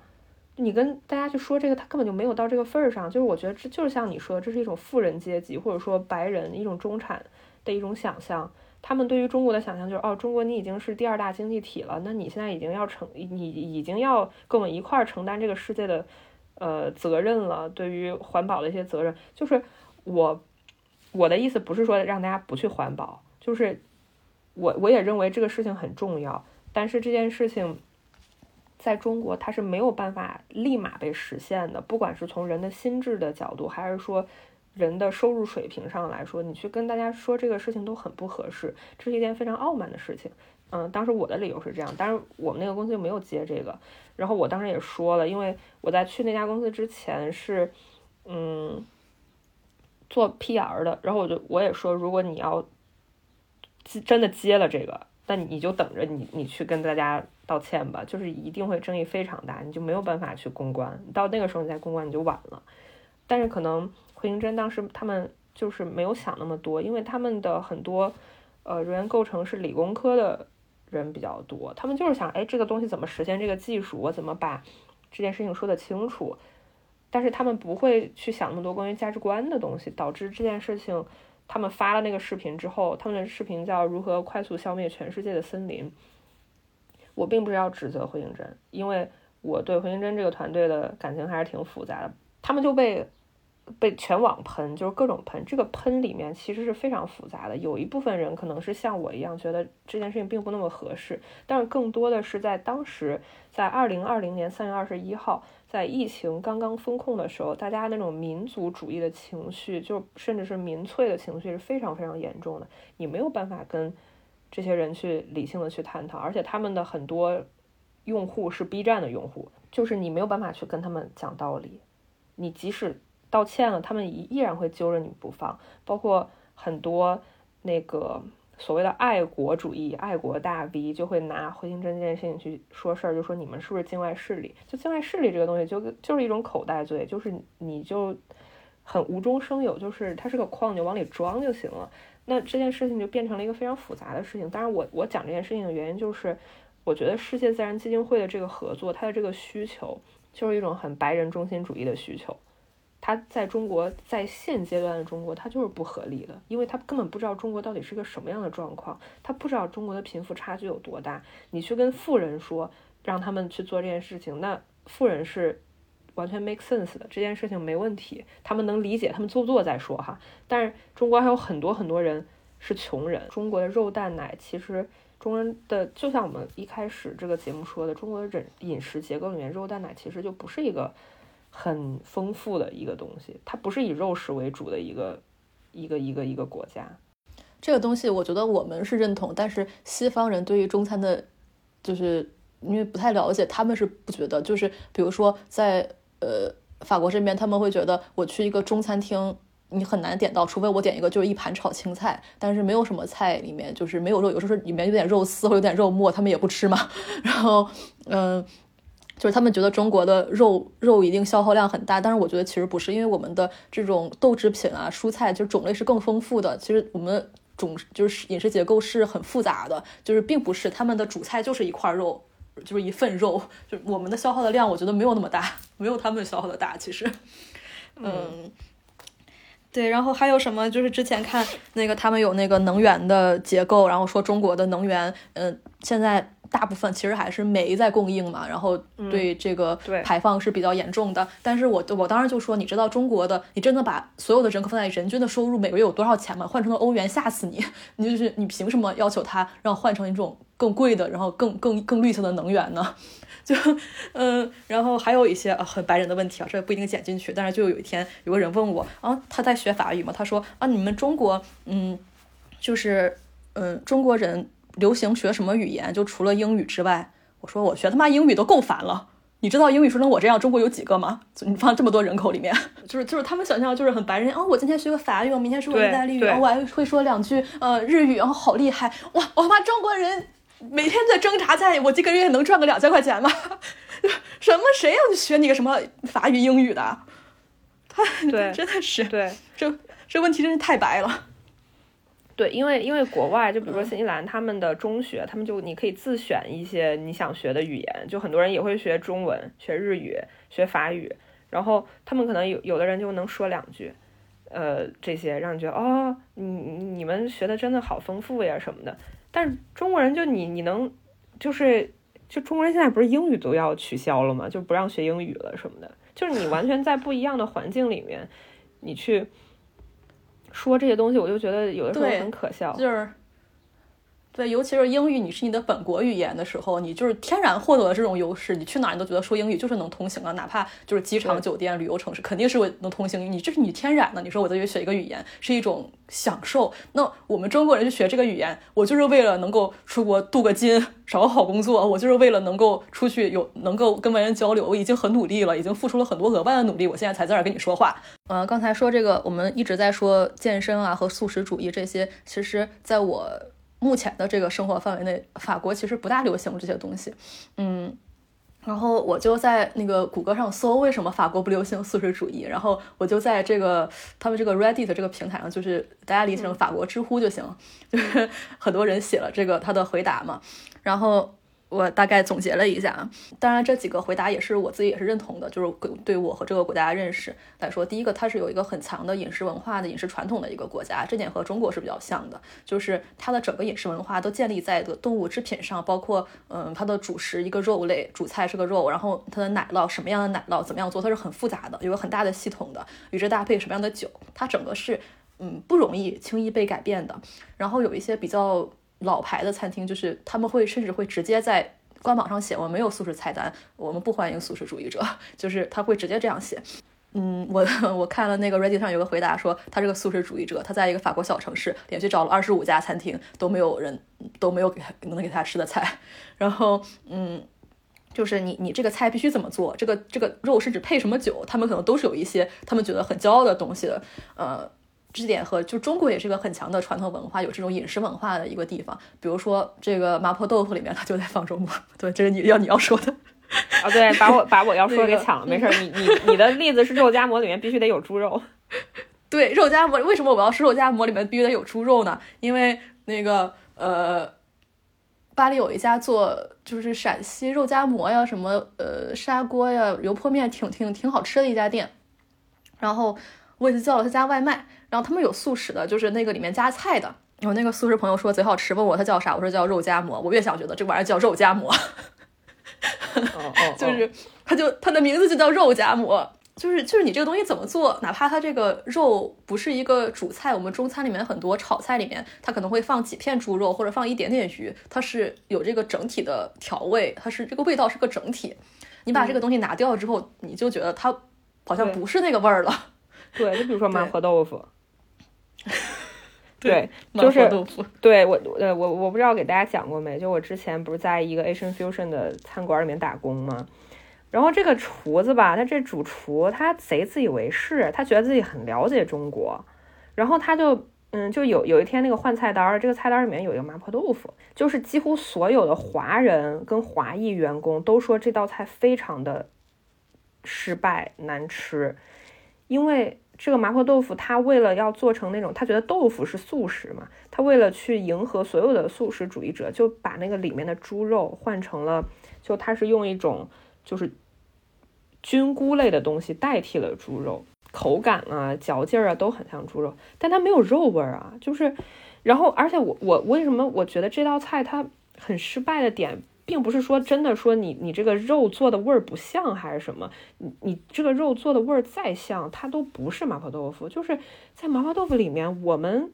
你跟大家去说这个，他根本就没有到这个份儿上。就是我觉得这就是像你说的，这是一种富人阶级或者说白人一种中产的一种想象。他们对于中国的想象就是，哦，中国你已经是第二大经济体了，那你现在已经要承，你已经要跟我们一块儿承担这个世界的呃责任了。对于环保的一些责任，就是我我的意思不是说让大家不去环保，就是我我也认为这个事情很重要。但是这件事情在中国它是没有办法立马被实现的，不管是从人的心智的角度，还是说人的收入水平上来说，你去跟大家说这个事情都很不合适，这是一件非常傲慢的事情。嗯，当时我的理由是这样，但是我们那个公司就没有接这个。然后我当时也说了，因为我在去那家公司之前是，嗯，做 PR 的。然后我就我也说，如果你要真的接了这个，那你就等着你你去跟大家道歉吧，就是一定会争议非常大，你就没有办法去公关。到那个时候你再公关你就晚了。但是可能回形针当时他们就是没有想那么多，因为他们的很多呃人员构成是理工科的。人比较多，他们就是想，哎，这个东西怎么实现这个技术？我怎么把这件事情说得清楚？但是他们不会去想那么多关于价值观的东西，导致这件事情，他们发了那个视频之后，他们的视频叫如何快速消灭全世界的森林。我并不是要指责回形针，因为我对回形针这个团队的感情还是挺复杂的，他们就被。被全网喷，就是各种喷。这个喷里面其实是非常复杂的。有一部分人可能是像我一样觉得这件事情并不那么合适，但是更多的是在当时，在二零二零年三月二十一号，在疫情刚刚封控的时候，大家那种民族主义的情绪，就甚至是民粹的情绪是非常非常严重的。你没有办法跟这些人去理性的去探讨，而且他们的很多用户是 B 站的用户，就是你没有办法去跟他们讲道理，你即使。道歉了，他们依依然会揪着你不放，包括很多那个所谓的爱国主义、爱国大 V 就会拿回形针这件事情去说事儿，就说你们是不是境外势力？就境外势力这个东西，就就是一种口袋罪，就是你就很无中生有，就是它是个框，你往里装就行了。那这件事情就变成了一个非常复杂的事情。当然，我我讲这件事情的原因就是，我觉得世界自然基金会的这个合作，它的这个需求就是一种很白人中心主义的需求。他在中国，在现阶段的中国，他就是不合理的，因为他根本不知道中国到底是个什么样的状况，他不知道中国的贫富差距有多大。你去跟富人说，让他们去做这件事情，那富人是完全 make sense 的，这件事情没问题，他们能理解，他们做不做再说哈。但是中国还有很多很多人是穷人，中国的肉蛋奶其实中国人的，就像我们一开始这个节目说的，中国的饮饮食结构里面，肉蛋奶其实就不是一个。很丰富的一个东西，它不是以肉食为主的一个一个一个一个国家。这个东西我觉得我们是认同，但是西方人对于中餐的，就是因为不太了解，他们是不觉得。就是比如说在呃法国这边，他们会觉得我去一个中餐厅，你很难点到，除非我点一个就是一盘炒青菜，但是没有什么菜里面就是没有肉，有时候里面有点肉丝或有点肉末，他们也不吃嘛。然后嗯。就是他们觉得中国的肉肉一定消耗量很大，但是我觉得其实不是，因为我们的这种豆制品啊、蔬菜，就种类是更丰富的。其实我们种就是饮食结构是很复杂的，就是并不是他们的主菜就是一块肉，就是一份肉。就我们的消耗的量，我觉得没有那么大，没有他们消耗的大。其实，嗯，对。然后还有什么？就是之前看那个他们有那个能源的结构，然后说中国的能源，嗯，现在。大部分其实还是煤在供应嘛，然后对这个排放是比较严重的。但是我我当时就说，你知道中国的，你真的把所有的人口放在人均的收入每个月有多少钱吗？换成了欧元吓死你！你就是你凭什么要求他让换成一种更贵的，然后更更更绿色的能源呢？就嗯，然后还有一些啊很白人的问题啊，这不一定剪进去。但是就有一天有个人问我啊，他在学法语嘛，他说啊，你们中国嗯，就是嗯中国人。流行学什么语言？就除了英语之外，我说我学他妈英语都够烦了。你知道英语说成我这样，中国有几个吗？你放这么多人口里面，就是就是他们想象就是很白人啊。我今天学个法语，我明天说意大利语，我还会说两句呃日语，然后好厉害哇！我他妈中国人每天在挣扎，在我这个月能赚个两千块钱吗？什么谁要去学你个什么法语英语的？他 对真的是对这这问题真是太白了。对，因为因为国外就比如说新西兰，他们的中学，他们就你可以自选一些你想学的语言，就很多人也会学中文、学日语、学法语，然后他们可能有有的人就能说两句，呃，这些让你觉得哦，你你们学的真的好丰富呀什么的。但是中国人就你你能就是就中国人现在不是英语都要取消了吗？就不让学英语了什么的，就是你完全在不一样的环境里面，你去。说这些东西，我就觉得有的时候很可笑。就是，对，尤其是英语，你是你的本国语言的时候，你就是天然获得了这种优势。你去哪儿你都觉得说英语就是能通行啊，哪怕就是机场、酒店、旅游城市，肯定是会能通行。你这是你天然的。你说我在这学一个语言是一种享受，那我们中国人去学这个语言，我就是为了能够出国镀个金，找个好工作，我就是为了能够出去有能够跟外人交流。我已经很努力了，已经付出了很多额外的努力，我现在才在这儿跟你说话。呃，刚才说这个，我们一直在说健身啊和素食主义这些，其实在我。目前的这个生活范围内，法国其实不大流行这些东西，嗯，然后我就在那个谷歌上搜为什么法国不流行素食主义，然后我就在这个他们这个 Reddit 这个平台上，就是大家理解成法国知乎就行，就是很多人写了这个他的回答嘛，然后。我大概总结了一下啊，当然这几个回答也是我自己也是认同的，就是对我和这个国家认识来说，第一个它是有一个很强的饮食文化的饮食传统的一个国家，这点和中国是比较像的，就是它的整个饮食文化都建立在的动物制品上，包括嗯它的主食一个肉类，主菜是个肉，然后它的奶酪什么样的奶酪怎么样做，它是很复杂的，有个很大的系统的，与之搭配什么样的酒，它整个是嗯不容易轻易被改变的，然后有一些比较。老牌的餐厅就是他们会甚至会直接在官网上写我们没有素食菜单，我们不欢迎素食主义者，就是他会直接这样写。嗯，我 我看了那个 Reddit 上有个回答说他这个素食主义者，他在一个法国小城市连续找了二十五家餐厅都没有人都没有给他能给他吃的菜。然后嗯，就是你你这个菜必须怎么做，这个这个肉甚至配什么酒，他们可能都是有一些他们觉得很骄傲的东西的，呃。这点和就中国也是个很强的传统文化，有这种饮食文化的一个地方。比如说这个麻婆豆腐里面，它就在放中国。对，这是你要你要说的啊。对，把我 把我要说的给抢了，没事。你你你的例子是肉夹馍里面必须得有猪肉。对，肉夹馍为什么我要说肉夹馍里面必须得有猪肉呢？因为那个呃，巴黎有一家做就是陕西肉夹馍呀，什么呃砂锅呀、油泼面，挺挺挺好吃的一家店。然后我也是叫了他家外卖。然后他们有素食的，就是那个里面加菜的。有那个素食朋友说贼好吃，问我它叫啥，我说叫肉夹馍。我越想觉得这玩意儿叫肉夹馍，就是它就它的名字就叫肉夹馍，就是就是你这个东西怎么做，哪怕它这个肉不是一个主菜，我们中餐里面很多炒菜里面它可能会放几片猪肉或者放一点点鱼，它是有这个整体的调味，它是这个味道是个整体。你把这个东西拿掉之后，你就觉得它好像不是那个味儿了。对，就比如说麻婆豆腐。对，就是对我呃我我不知道给大家讲过没？就我之前不是在一个 Asian Fusion 的餐馆里面打工吗？然后这个厨子吧，他这主厨他贼自以为是，他觉得自己很了解中国，然后他就嗯就有有一天那个换菜单，这个菜单里面有一个麻婆豆腐，就是几乎所有的华人跟华裔员工都说这道菜非常的失败难吃，因为。这个麻婆豆腐，他为了要做成那种，他觉得豆腐是素食嘛，他为了去迎合所有的素食主义者，就把那个里面的猪肉换成了，就他是用一种就是菌菇类的东西代替了猪肉，口感啊、嚼劲儿啊都很像猪肉，但它没有肉味儿啊，就是，然后而且我我为什么我觉得这道菜它很失败的点？并不是说真的说你你这个肉做的味儿不像还是什么，你你这个肉做的味儿再像，它都不是麻婆豆腐。就是在麻婆豆腐里面，我们。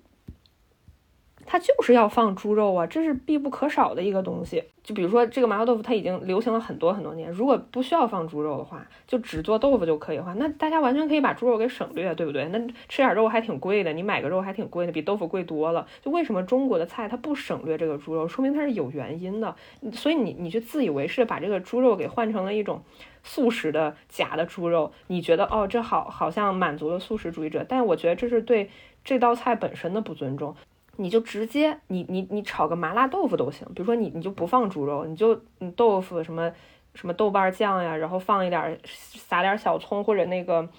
它就是要放猪肉啊，这是必不可少的一个东西。就比如说这个麻婆豆腐，它已经流行了很多很多年。如果不需要放猪肉的话，就只做豆腐就可以的话，那大家完全可以把猪肉给省略，对不对？那吃点肉还挺贵的，你买个肉还挺贵的，比豆腐贵多了。就为什么中国的菜它不省略这个猪肉，说明它是有原因的。所以你你去自以为是把这个猪肉给换成了一种素食的假的猪肉，你觉得哦这好好像满足了素食主义者，但我觉得这是对这道菜本身的不尊重。你就直接你你你炒个麻辣豆腐都行，比如说你你就不放猪肉，你就你豆腐什么什么豆瓣酱呀，然后放一点撒点小葱或者那个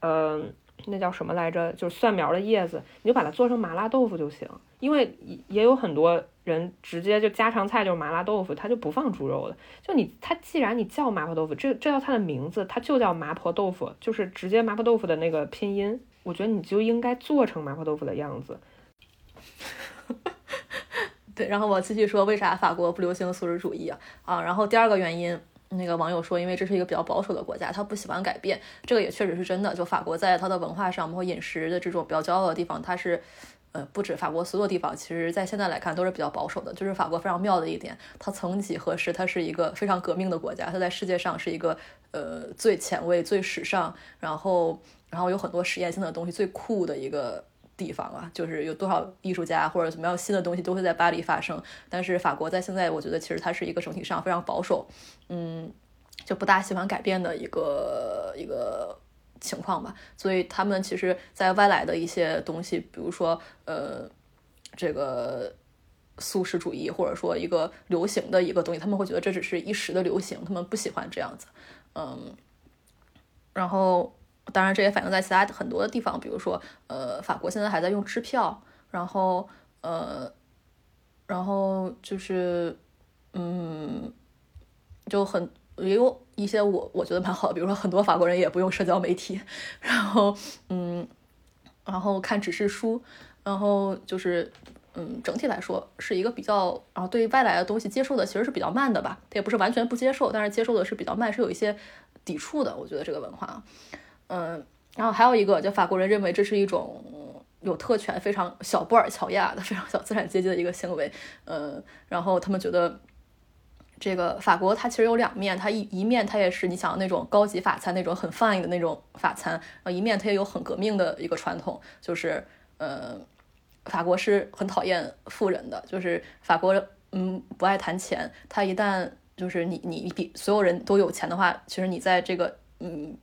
呃那叫什么来着，就是蒜苗的叶子，你就把它做成麻辣豆腐就行。因为也有很多人直接就家常菜就是麻辣豆腐，他就不放猪肉的。就你他既然你叫麻婆豆腐，这这道菜的名字它就叫麻婆豆腐，就是直接麻婆豆腐的那个拼音，我觉得你就应该做成麻婆豆腐的样子。对，然后我继续说，为啥法国不流行素食主义啊？啊，然后第二个原因，那个网友说，因为这是一个比较保守的国家，他不喜欢改变，这个也确实是真的。就法国在它的文化上，包括饮食的这种比较骄傲的地方，它是，呃，不止法国所有地方，其实在现在来看都是比较保守的。就是法国非常妙的一点，它曾几何时它是一个非常革命的国家，它在世界上是一个呃最前卫、最时尚，然后然后有很多实验性的东西、最酷的一个地方啊。就是有多少艺术家或者怎么样新的东西都会在巴黎发生。但是法国在现在，我觉得其实它是一个整体上非常保守，嗯，就不大喜欢改变的一个一个。情况吧，所以他们其实，在外来的一些东西，比如说，呃，这个素食主义，或者说一个流行的一个东西，他们会觉得这只是一时的流行，他们不喜欢这样子，嗯。然后，当然这也反映在其他很多的地方，比如说，呃，法国现在还在用支票，然后，呃，然后就是，嗯，就很。也有一些我我觉得蛮好的，比如说很多法国人也不用社交媒体，然后嗯，然后看指示书，然后就是嗯，整体来说是一个比较，然后对外来的东西接受的其实是比较慢的吧，它也不是完全不接受，但是接受的是比较慢，是有一些抵触的。我觉得这个文化啊，嗯，然后还有一个，就法国人认为这是一种有特权、非常小布尔乔亚的、非常小资产阶级的一个行为，嗯，然后他们觉得。这个法国它其实有两面，它一一面它也是你想要那种高级法餐那种很 fine 的那种法餐，呃一面它也有很革命的一个传统，就是呃法国是很讨厌富人的，就是法国嗯不爱谈钱，他一旦就是你你比所有人都有钱的话，其实你在这个嗯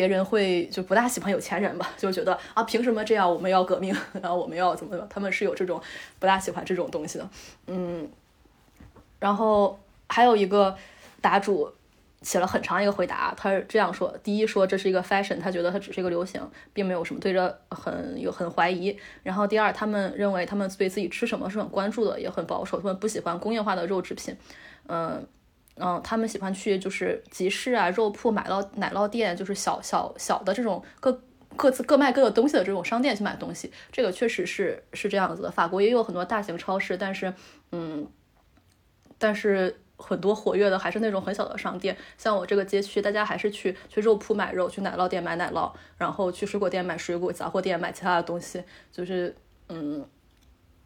别人会就不大喜欢有钱人吧，就觉得啊凭什么这样我们要革命，然后我们要怎么怎么，他们是有这种不大喜欢这种东西的，嗯，然后。还有一个答主写了很长一个回答，他是这样说：第一，说这是一个 fashion，他觉得它只是一个流行，并没有什么对这很有很怀疑。然后第二，他们认为他们对自己吃什么是很关注的，也很保守，他们不喜欢工业化的肉制品。嗯嗯，他们喜欢去就是集市啊、肉铺、买酪奶酪店，就是小小小的这种各各自各卖各的东西的这种商店去买东西。这个确实是是这样子的。法国也有很多大型超市，但是嗯，但是。很多活跃的还是那种很小的商店，像我这个街区，大家还是去去肉铺买肉，去奶酪店买奶酪，然后去水果店买水果，杂货店买其他的东西，就是嗯，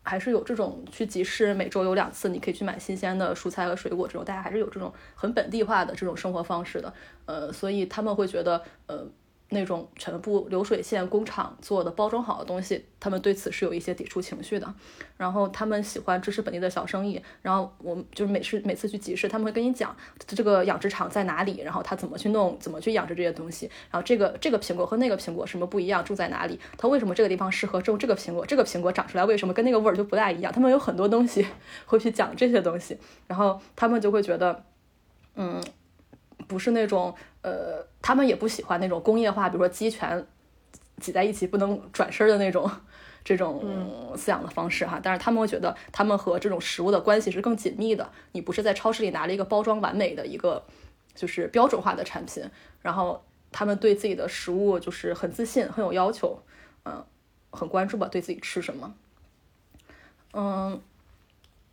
还是有这种去集市，每周有两次，你可以去买新鲜的蔬菜和水果这种，大家还是有这种很本地化的这种生活方式的，呃，所以他们会觉得呃。那种全部流水线工厂做的包装好的东西，他们对此是有一些抵触情绪的。然后他们喜欢支持本地的小生意。然后我就是每次每次去集市，他们会跟你讲这个养殖场在哪里，然后他怎么去弄，怎么去养殖这些东西。然后这个这个苹果和那个苹果什么不一样，种在哪里？它为什么这个地方适合种这个苹果？这个苹果长出来为什么跟那个味儿就不大一样？他们有很多东西 会去讲这些东西，然后他们就会觉得，嗯。不是那种，呃，他们也不喜欢那种工业化，比如说鸡全挤在一起不能转身的那种这种饲养的方式哈。但是他们会觉得，他们和这种食物的关系是更紧密的。你不是在超市里拿了一个包装完美的一个就是标准化的产品，然后他们对自己的食物就是很自信、很有要求，嗯，很关注吧，对自己吃什么。嗯，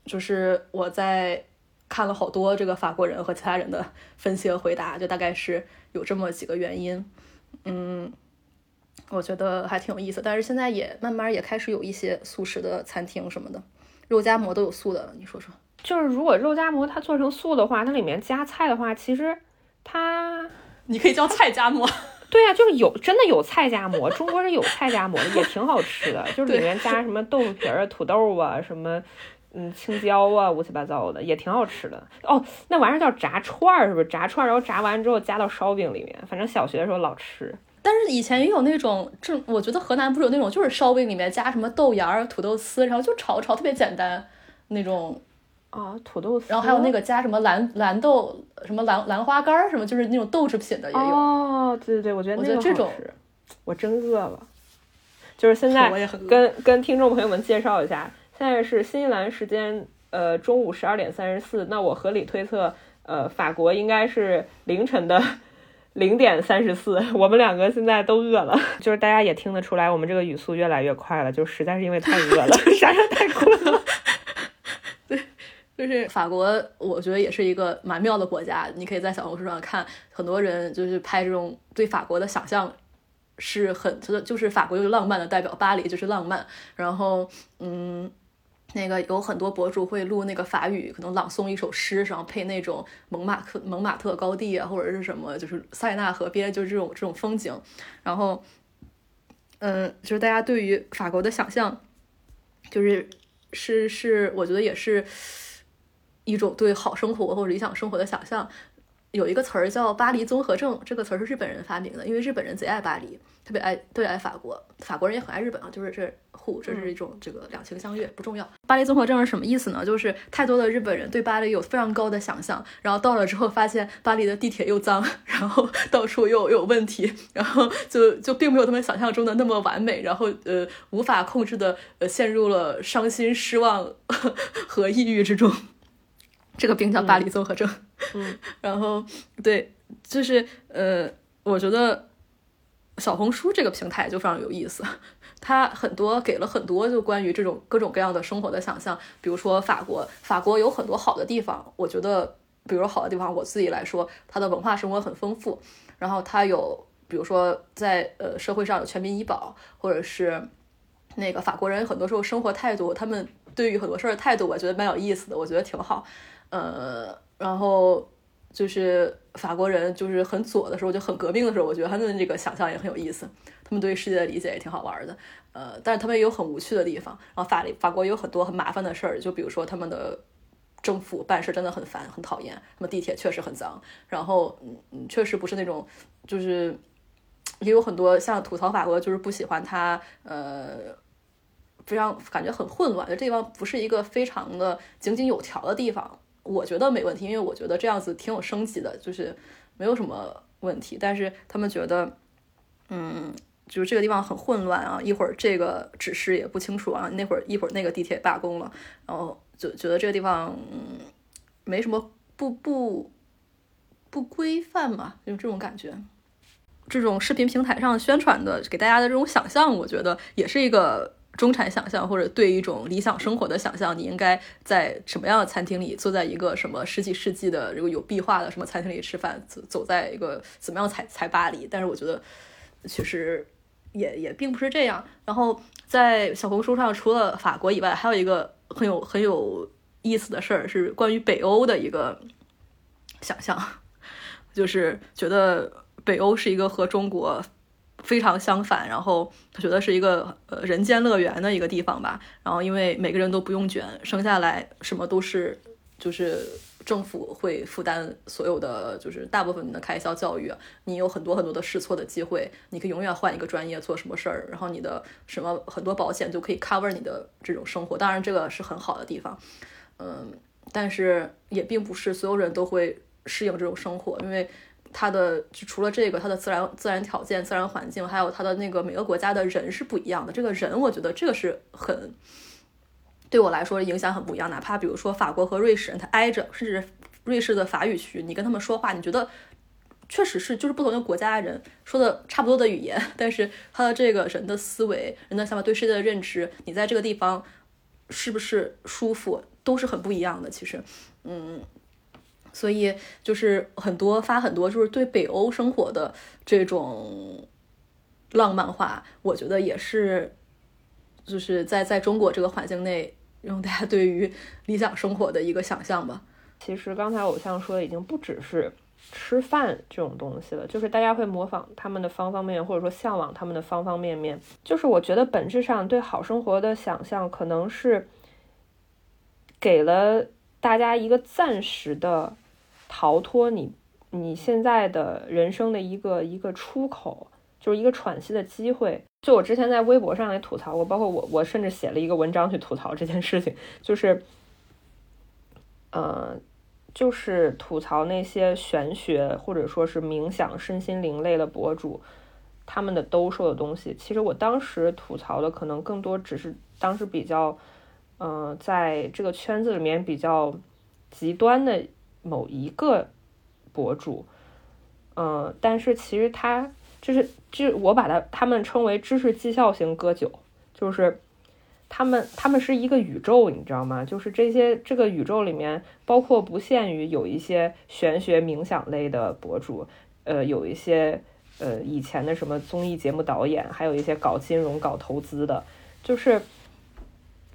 就是我在。看了好多这个法国人和其他人的分析和回答，就大概是有这么几个原因，嗯，我觉得还挺有意思。但是现在也慢慢也开始有一些素食的餐厅什么的，肉夹馍都有素的，你说说？就是如果肉夹馍它做成素的话，它里面加菜的话，其实它 你可以叫菜夹馍。对呀，就是有真的有菜夹馍，中国人有菜夹馍的，也挺好吃的，就是里面加什么豆腐皮儿、土豆啊什么。嗯，青椒啊，乌七八糟的也挺好吃的哦。那玩意儿叫炸串儿，是不是？炸串儿，然后炸完之后加到烧饼里面。反正小学的时候老吃。但是以前也有那种，这我觉得河南不是有那种，就是烧饼里面加什么豆芽儿、土豆丝，然后就炒炒，特别简单那种。啊，土豆丝。然后还有那个加什么蓝蓝豆、什么兰兰花干儿什么，就是那种豆制品的也有。哦，对对对，我觉得我觉得这种，我真饿了。就是现 在跟跟听众朋友们介绍一下。现在是新西兰时间，呃，中午十二点三十四。那我合理推测，呃，法国应该是凌晨的 零点三十四。我们两个现在都饿了，就是大家也听得出来，我们这个语速越来越快了，就实在是因为太饿了，实在太困了。对，就是法国，我觉得也是一个蛮妙的国家。你可以在小红书上看，很多人就是拍这种对法国的想象。是很，就是法国就是浪漫的代表，巴黎就是浪漫。然后，嗯，那个有很多博主会录那个法语，可能朗诵一首诗，然后配那种蒙马克蒙马特高地啊，或者是什么，就是塞纳河边，就是这种这种风景。然后，嗯，就是大家对于法国的想象，就是是是，我觉得也是一种对好生活或者理想生活的想象。有一个词儿叫“巴黎综合症”，这个词儿是日本人发明的，因为日本人贼爱巴黎，特别爱特别爱法国，法国人也很爱日本啊，就是这互这是一种这个两情相悦，不重要。巴黎综合症是什么意思呢？就是太多的日本人对巴黎有非常高的想象，然后到了之后发现巴黎的地铁又脏，然后到处又有问题，然后就就并没有他们想象中的那么完美，然后呃无法控制的呃陷入了伤心、失望 和抑郁之中。这个病叫巴黎综合症，嗯，然后对，就是呃，我觉得小红书这个平台就非常有意思，它很多给了很多就关于这种各种各样的生活的想象，比如说法国，法国有很多好的地方，我觉得，比如好的地方，我自己来说，它的文化生活很丰富，然后它有，比如说在呃社会上有全民医保，或者是那个法国人很多时候生活态度，他们对于很多事儿的态度，我觉得蛮有意思的，我觉得挺好。呃，然后就是法国人，就是很左的时候，就很革命的时候，我觉得他们这个想象也很有意思，他们对世界的理解也挺好玩的。呃，但是他们也有很无趣的地方。然后法法国也有很多很麻烦的事儿，就比如说他们的政府办事真的很烦，很讨厌。他们地铁确实很脏，然后嗯，确实不是那种，就是也有很多像吐槽法国，就是不喜欢他，呃，非常感觉很混乱，就这地方不是一个非常的井井有条的地方。我觉得没问题，因为我觉得这样子挺有升级的，就是没有什么问题。但是他们觉得，嗯，就是这个地方很混乱啊，一会儿这个指示也不清楚啊，那会儿一会儿那个地铁罢工了，然后就觉得这个地方没什么不不不规范嘛，就这种感觉。这种视频平台上宣传的给大家的这种想象，我觉得也是一个。中产想象或者对一种理想生活的想象，你应该在什么样的餐厅里，坐在一个什么十几世纪的如果有壁画的什么餐厅里吃饭，走走在一个怎么样才才巴黎？但是我觉得其实也也并不是这样。然后在小红书上，除了法国以外，还有一个很有很有意思的事儿，是关于北欧的一个想象，就是觉得北欧是一个和中国。非常相反，然后他觉得是一个呃人间乐园的一个地方吧。然后因为每个人都不用卷，生下来什么都是，就是政府会负担所有的，就是大部分的开销。教育你有很多很多的试错的机会，你可以永远换一个专业做什么事儿。然后你的什么很多保险就可以 cover 你的这种生活。当然这个是很好的地方，嗯，但是也并不是所有人都会适应这种生活，因为。它的就除了这个，它的自然自然条件、自然环境，还有它的那个每个国家的人是不一样的。这个人，我觉得这个是很对我来说影响很不一样。哪怕比如说法国和瑞士人，他挨着，甚至瑞士的法语区，你跟他们说话，你觉得确实是就是不同的国家的人说的差不多的语言，但是他的这个人的思维、人的想法、对世界的认知，你在这个地方是不是舒服，都是很不一样的。其实，嗯。所以就是很多发很多就是对北欧生活的这种浪漫化，我觉得也是就是在在中国这个环境内，让大家对于理想生活的一个想象吧。其实刚才偶像说的已经不只是吃饭这种东西了，就是大家会模仿他们的方方面面，或者说向往他们的方方面面。就是我觉得本质上对好生活的想象，可能是给了大家一个暂时的。逃脱你你现在的人生的一个一个出口，就是一个喘息的机会。就我之前在微博上也吐槽过，包括我我甚至写了一个文章去吐槽这件事情，就是，呃，就是吐槽那些玄学或者说是冥想、身心灵类的博主，他们的兜售的东西。其实我当时吐槽的可能更多只是当时比较，嗯，在这个圈子里面比较极端的。某一个博主，嗯，但是其实他就是，就我把他他们称为知识绩效型割韭，就是他们他们是一个宇宙，你知道吗？就是这些这个宇宙里面，包括不限于有一些玄学冥想类的博主，呃，有一些呃以前的什么综艺节目导演，还有一些搞金融、搞投资的，就是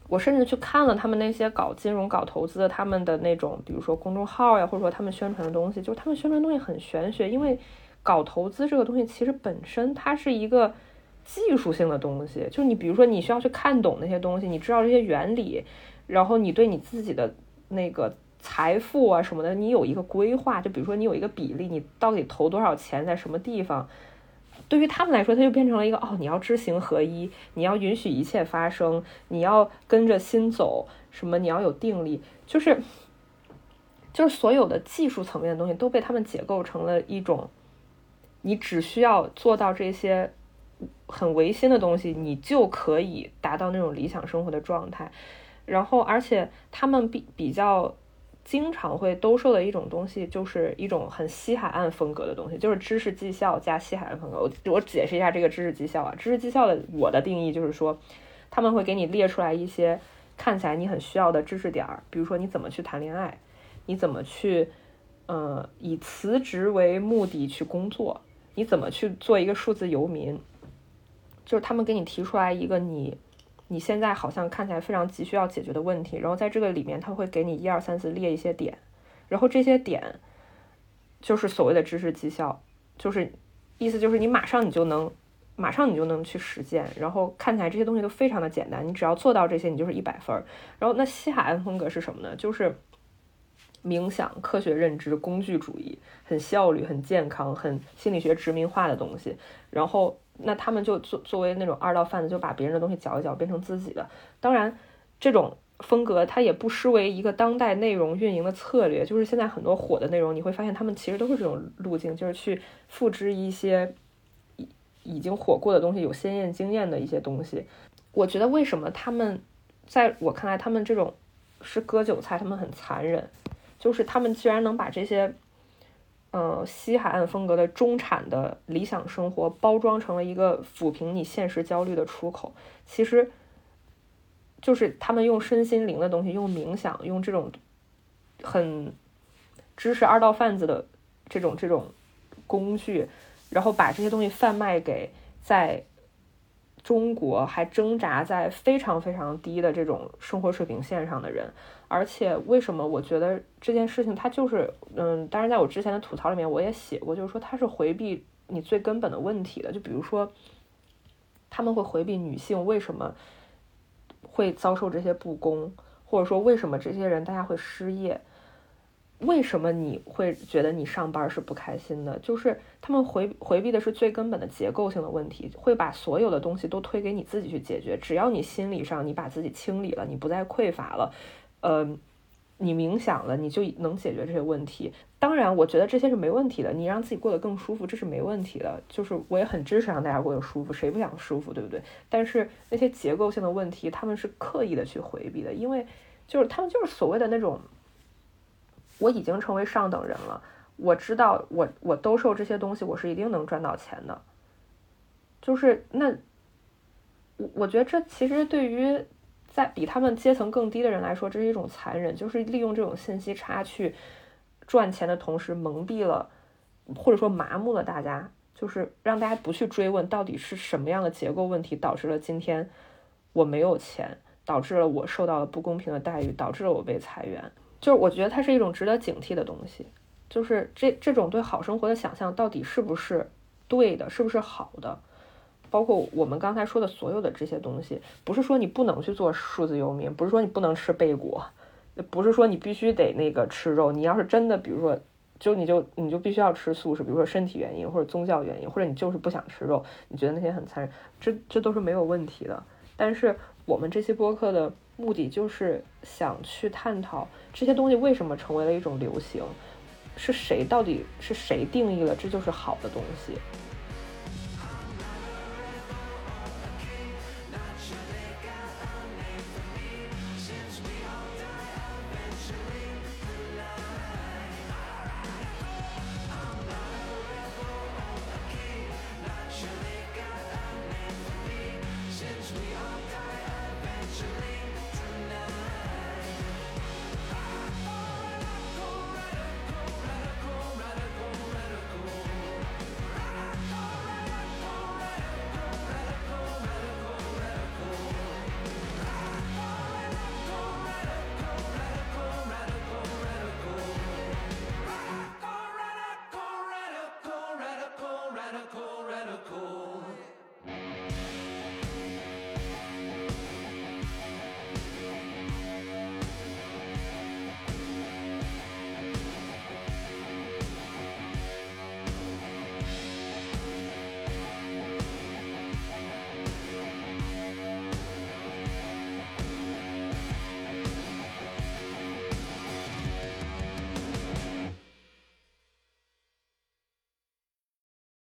我甚至去看了他们那些搞金融、搞投资的他们的那种，比如说公众号呀，或者说他们宣传的东西，就是他们宣传东西很玄学，因为搞投资这个东西其实本身它是一个技术性的东西，就是你比如说你需要去看懂那些东西，你知道这些原理，然后你对你自己的那个。财富啊什么的，你有一个规划，就比如说你有一个比例，你到底投多少钱在什么地方？对于他们来说，它就变成了一个哦，你要知行合一，你要允许一切发生，你要跟着心走，什么你要有定力，就是就是所有的技术层面的东西都被他们解构成了一种，你只需要做到这些很唯心的东西，你就可以达到那种理想生活的状态。然后，而且他们比比较。经常会兜售的一种东西，就是一种很西海岸风格的东西，就是知识绩效加西海岸风格。我我解释一下这个知识绩效啊，知识绩效的我的定义就是说，他们会给你列出来一些看起来你很需要的知识点儿，比如说你怎么去谈恋爱，你怎么去，呃，以辞职为目的去工作，你怎么去做一个数字游民，就是他们给你提出来一个你。你现在好像看起来非常急需要解决的问题，然后在这个里面他会给你一二三四列一些点，然后这些点就是所谓的知识绩效，就是意思就是你马上你就能马上你就能去实践，然后看起来这些东西都非常的简单，你只要做到这些你就是一百分儿。然后那西海岸风格是什么呢？就是冥想、科学认知、工具主义，很效率、很健康、很心理学殖民化的东西，然后。那他们就作作为那种二道贩子，就把别人的东西搅一搅，变成自己的。当然，这种风格它也不失为一个当代内容运营的策略。就是现在很多火的内容，你会发现他们其实都是这种路径，就是去复制一些已已经火过的东西，有鲜艳经验的一些东西。我觉得为什么他们在我看来，他们这种是割韭菜，他们很残忍，就是他们居然能把这些。嗯，西海岸风格的中产的理想生活包装成了一个抚平你现实焦虑的出口，其实就是他们用身心灵的东西，用冥想，用这种很知识二道贩子的这种这种工具，然后把这些东西贩卖给在。中国还挣扎在非常非常低的这种生活水平线上的人，而且为什么我觉得这件事情它就是，嗯，当然在我之前的吐槽里面我也写过，就是说它是回避你最根本的问题的，就比如说他们会回避女性为什么会遭受这些不公，或者说为什么这些人大家会失业。为什么你会觉得你上班是不开心的？就是他们回回避的是最根本的结构性的问题，会把所有的东西都推给你自己去解决。只要你心理上你把自己清理了，你不再匮乏了，呃，你冥想了，你就能解决这些问题。当然，我觉得这些是没问题的，你让自己过得更舒服，这是没问题的。就是我也很支持让大家过得舒服，谁不想舒服，对不对？但是那些结构性的问题，他们是刻意的去回避的，因为就是他们就是所谓的那种。我已经成为上等人了，我知道我我兜售这些东西，我是一定能赚到钱的。就是那，我我觉得这其实对于在比他们阶层更低的人来说，这是一种残忍，就是利用这种信息差去赚钱的同时，蒙蔽了或者说麻木了大家，就是让大家不去追问到底是什么样的结构问题导致了今天我没有钱，导致了我受到了不公平的待遇，导致了我被裁员。就是我觉得它是一种值得警惕的东西，就是这这种对好生活的想象到底是不是对的，是不是好的？包括我们刚才说的所有的这些东西，不是说你不能去做数字游民，不是说你不能吃贝果，不是说你必须得那个吃肉。你要是真的，比如说，就你就你就必须要吃素食，比如说身体原因或者宗教原因，或者你就是不想吃肉，你觉得那些很残忍，这这都是没有问题的。但是我们这期播客的。目的就是想去探讨这些东西为什么成为了一种流行，是谁到底是谁定义了这就是好的东西。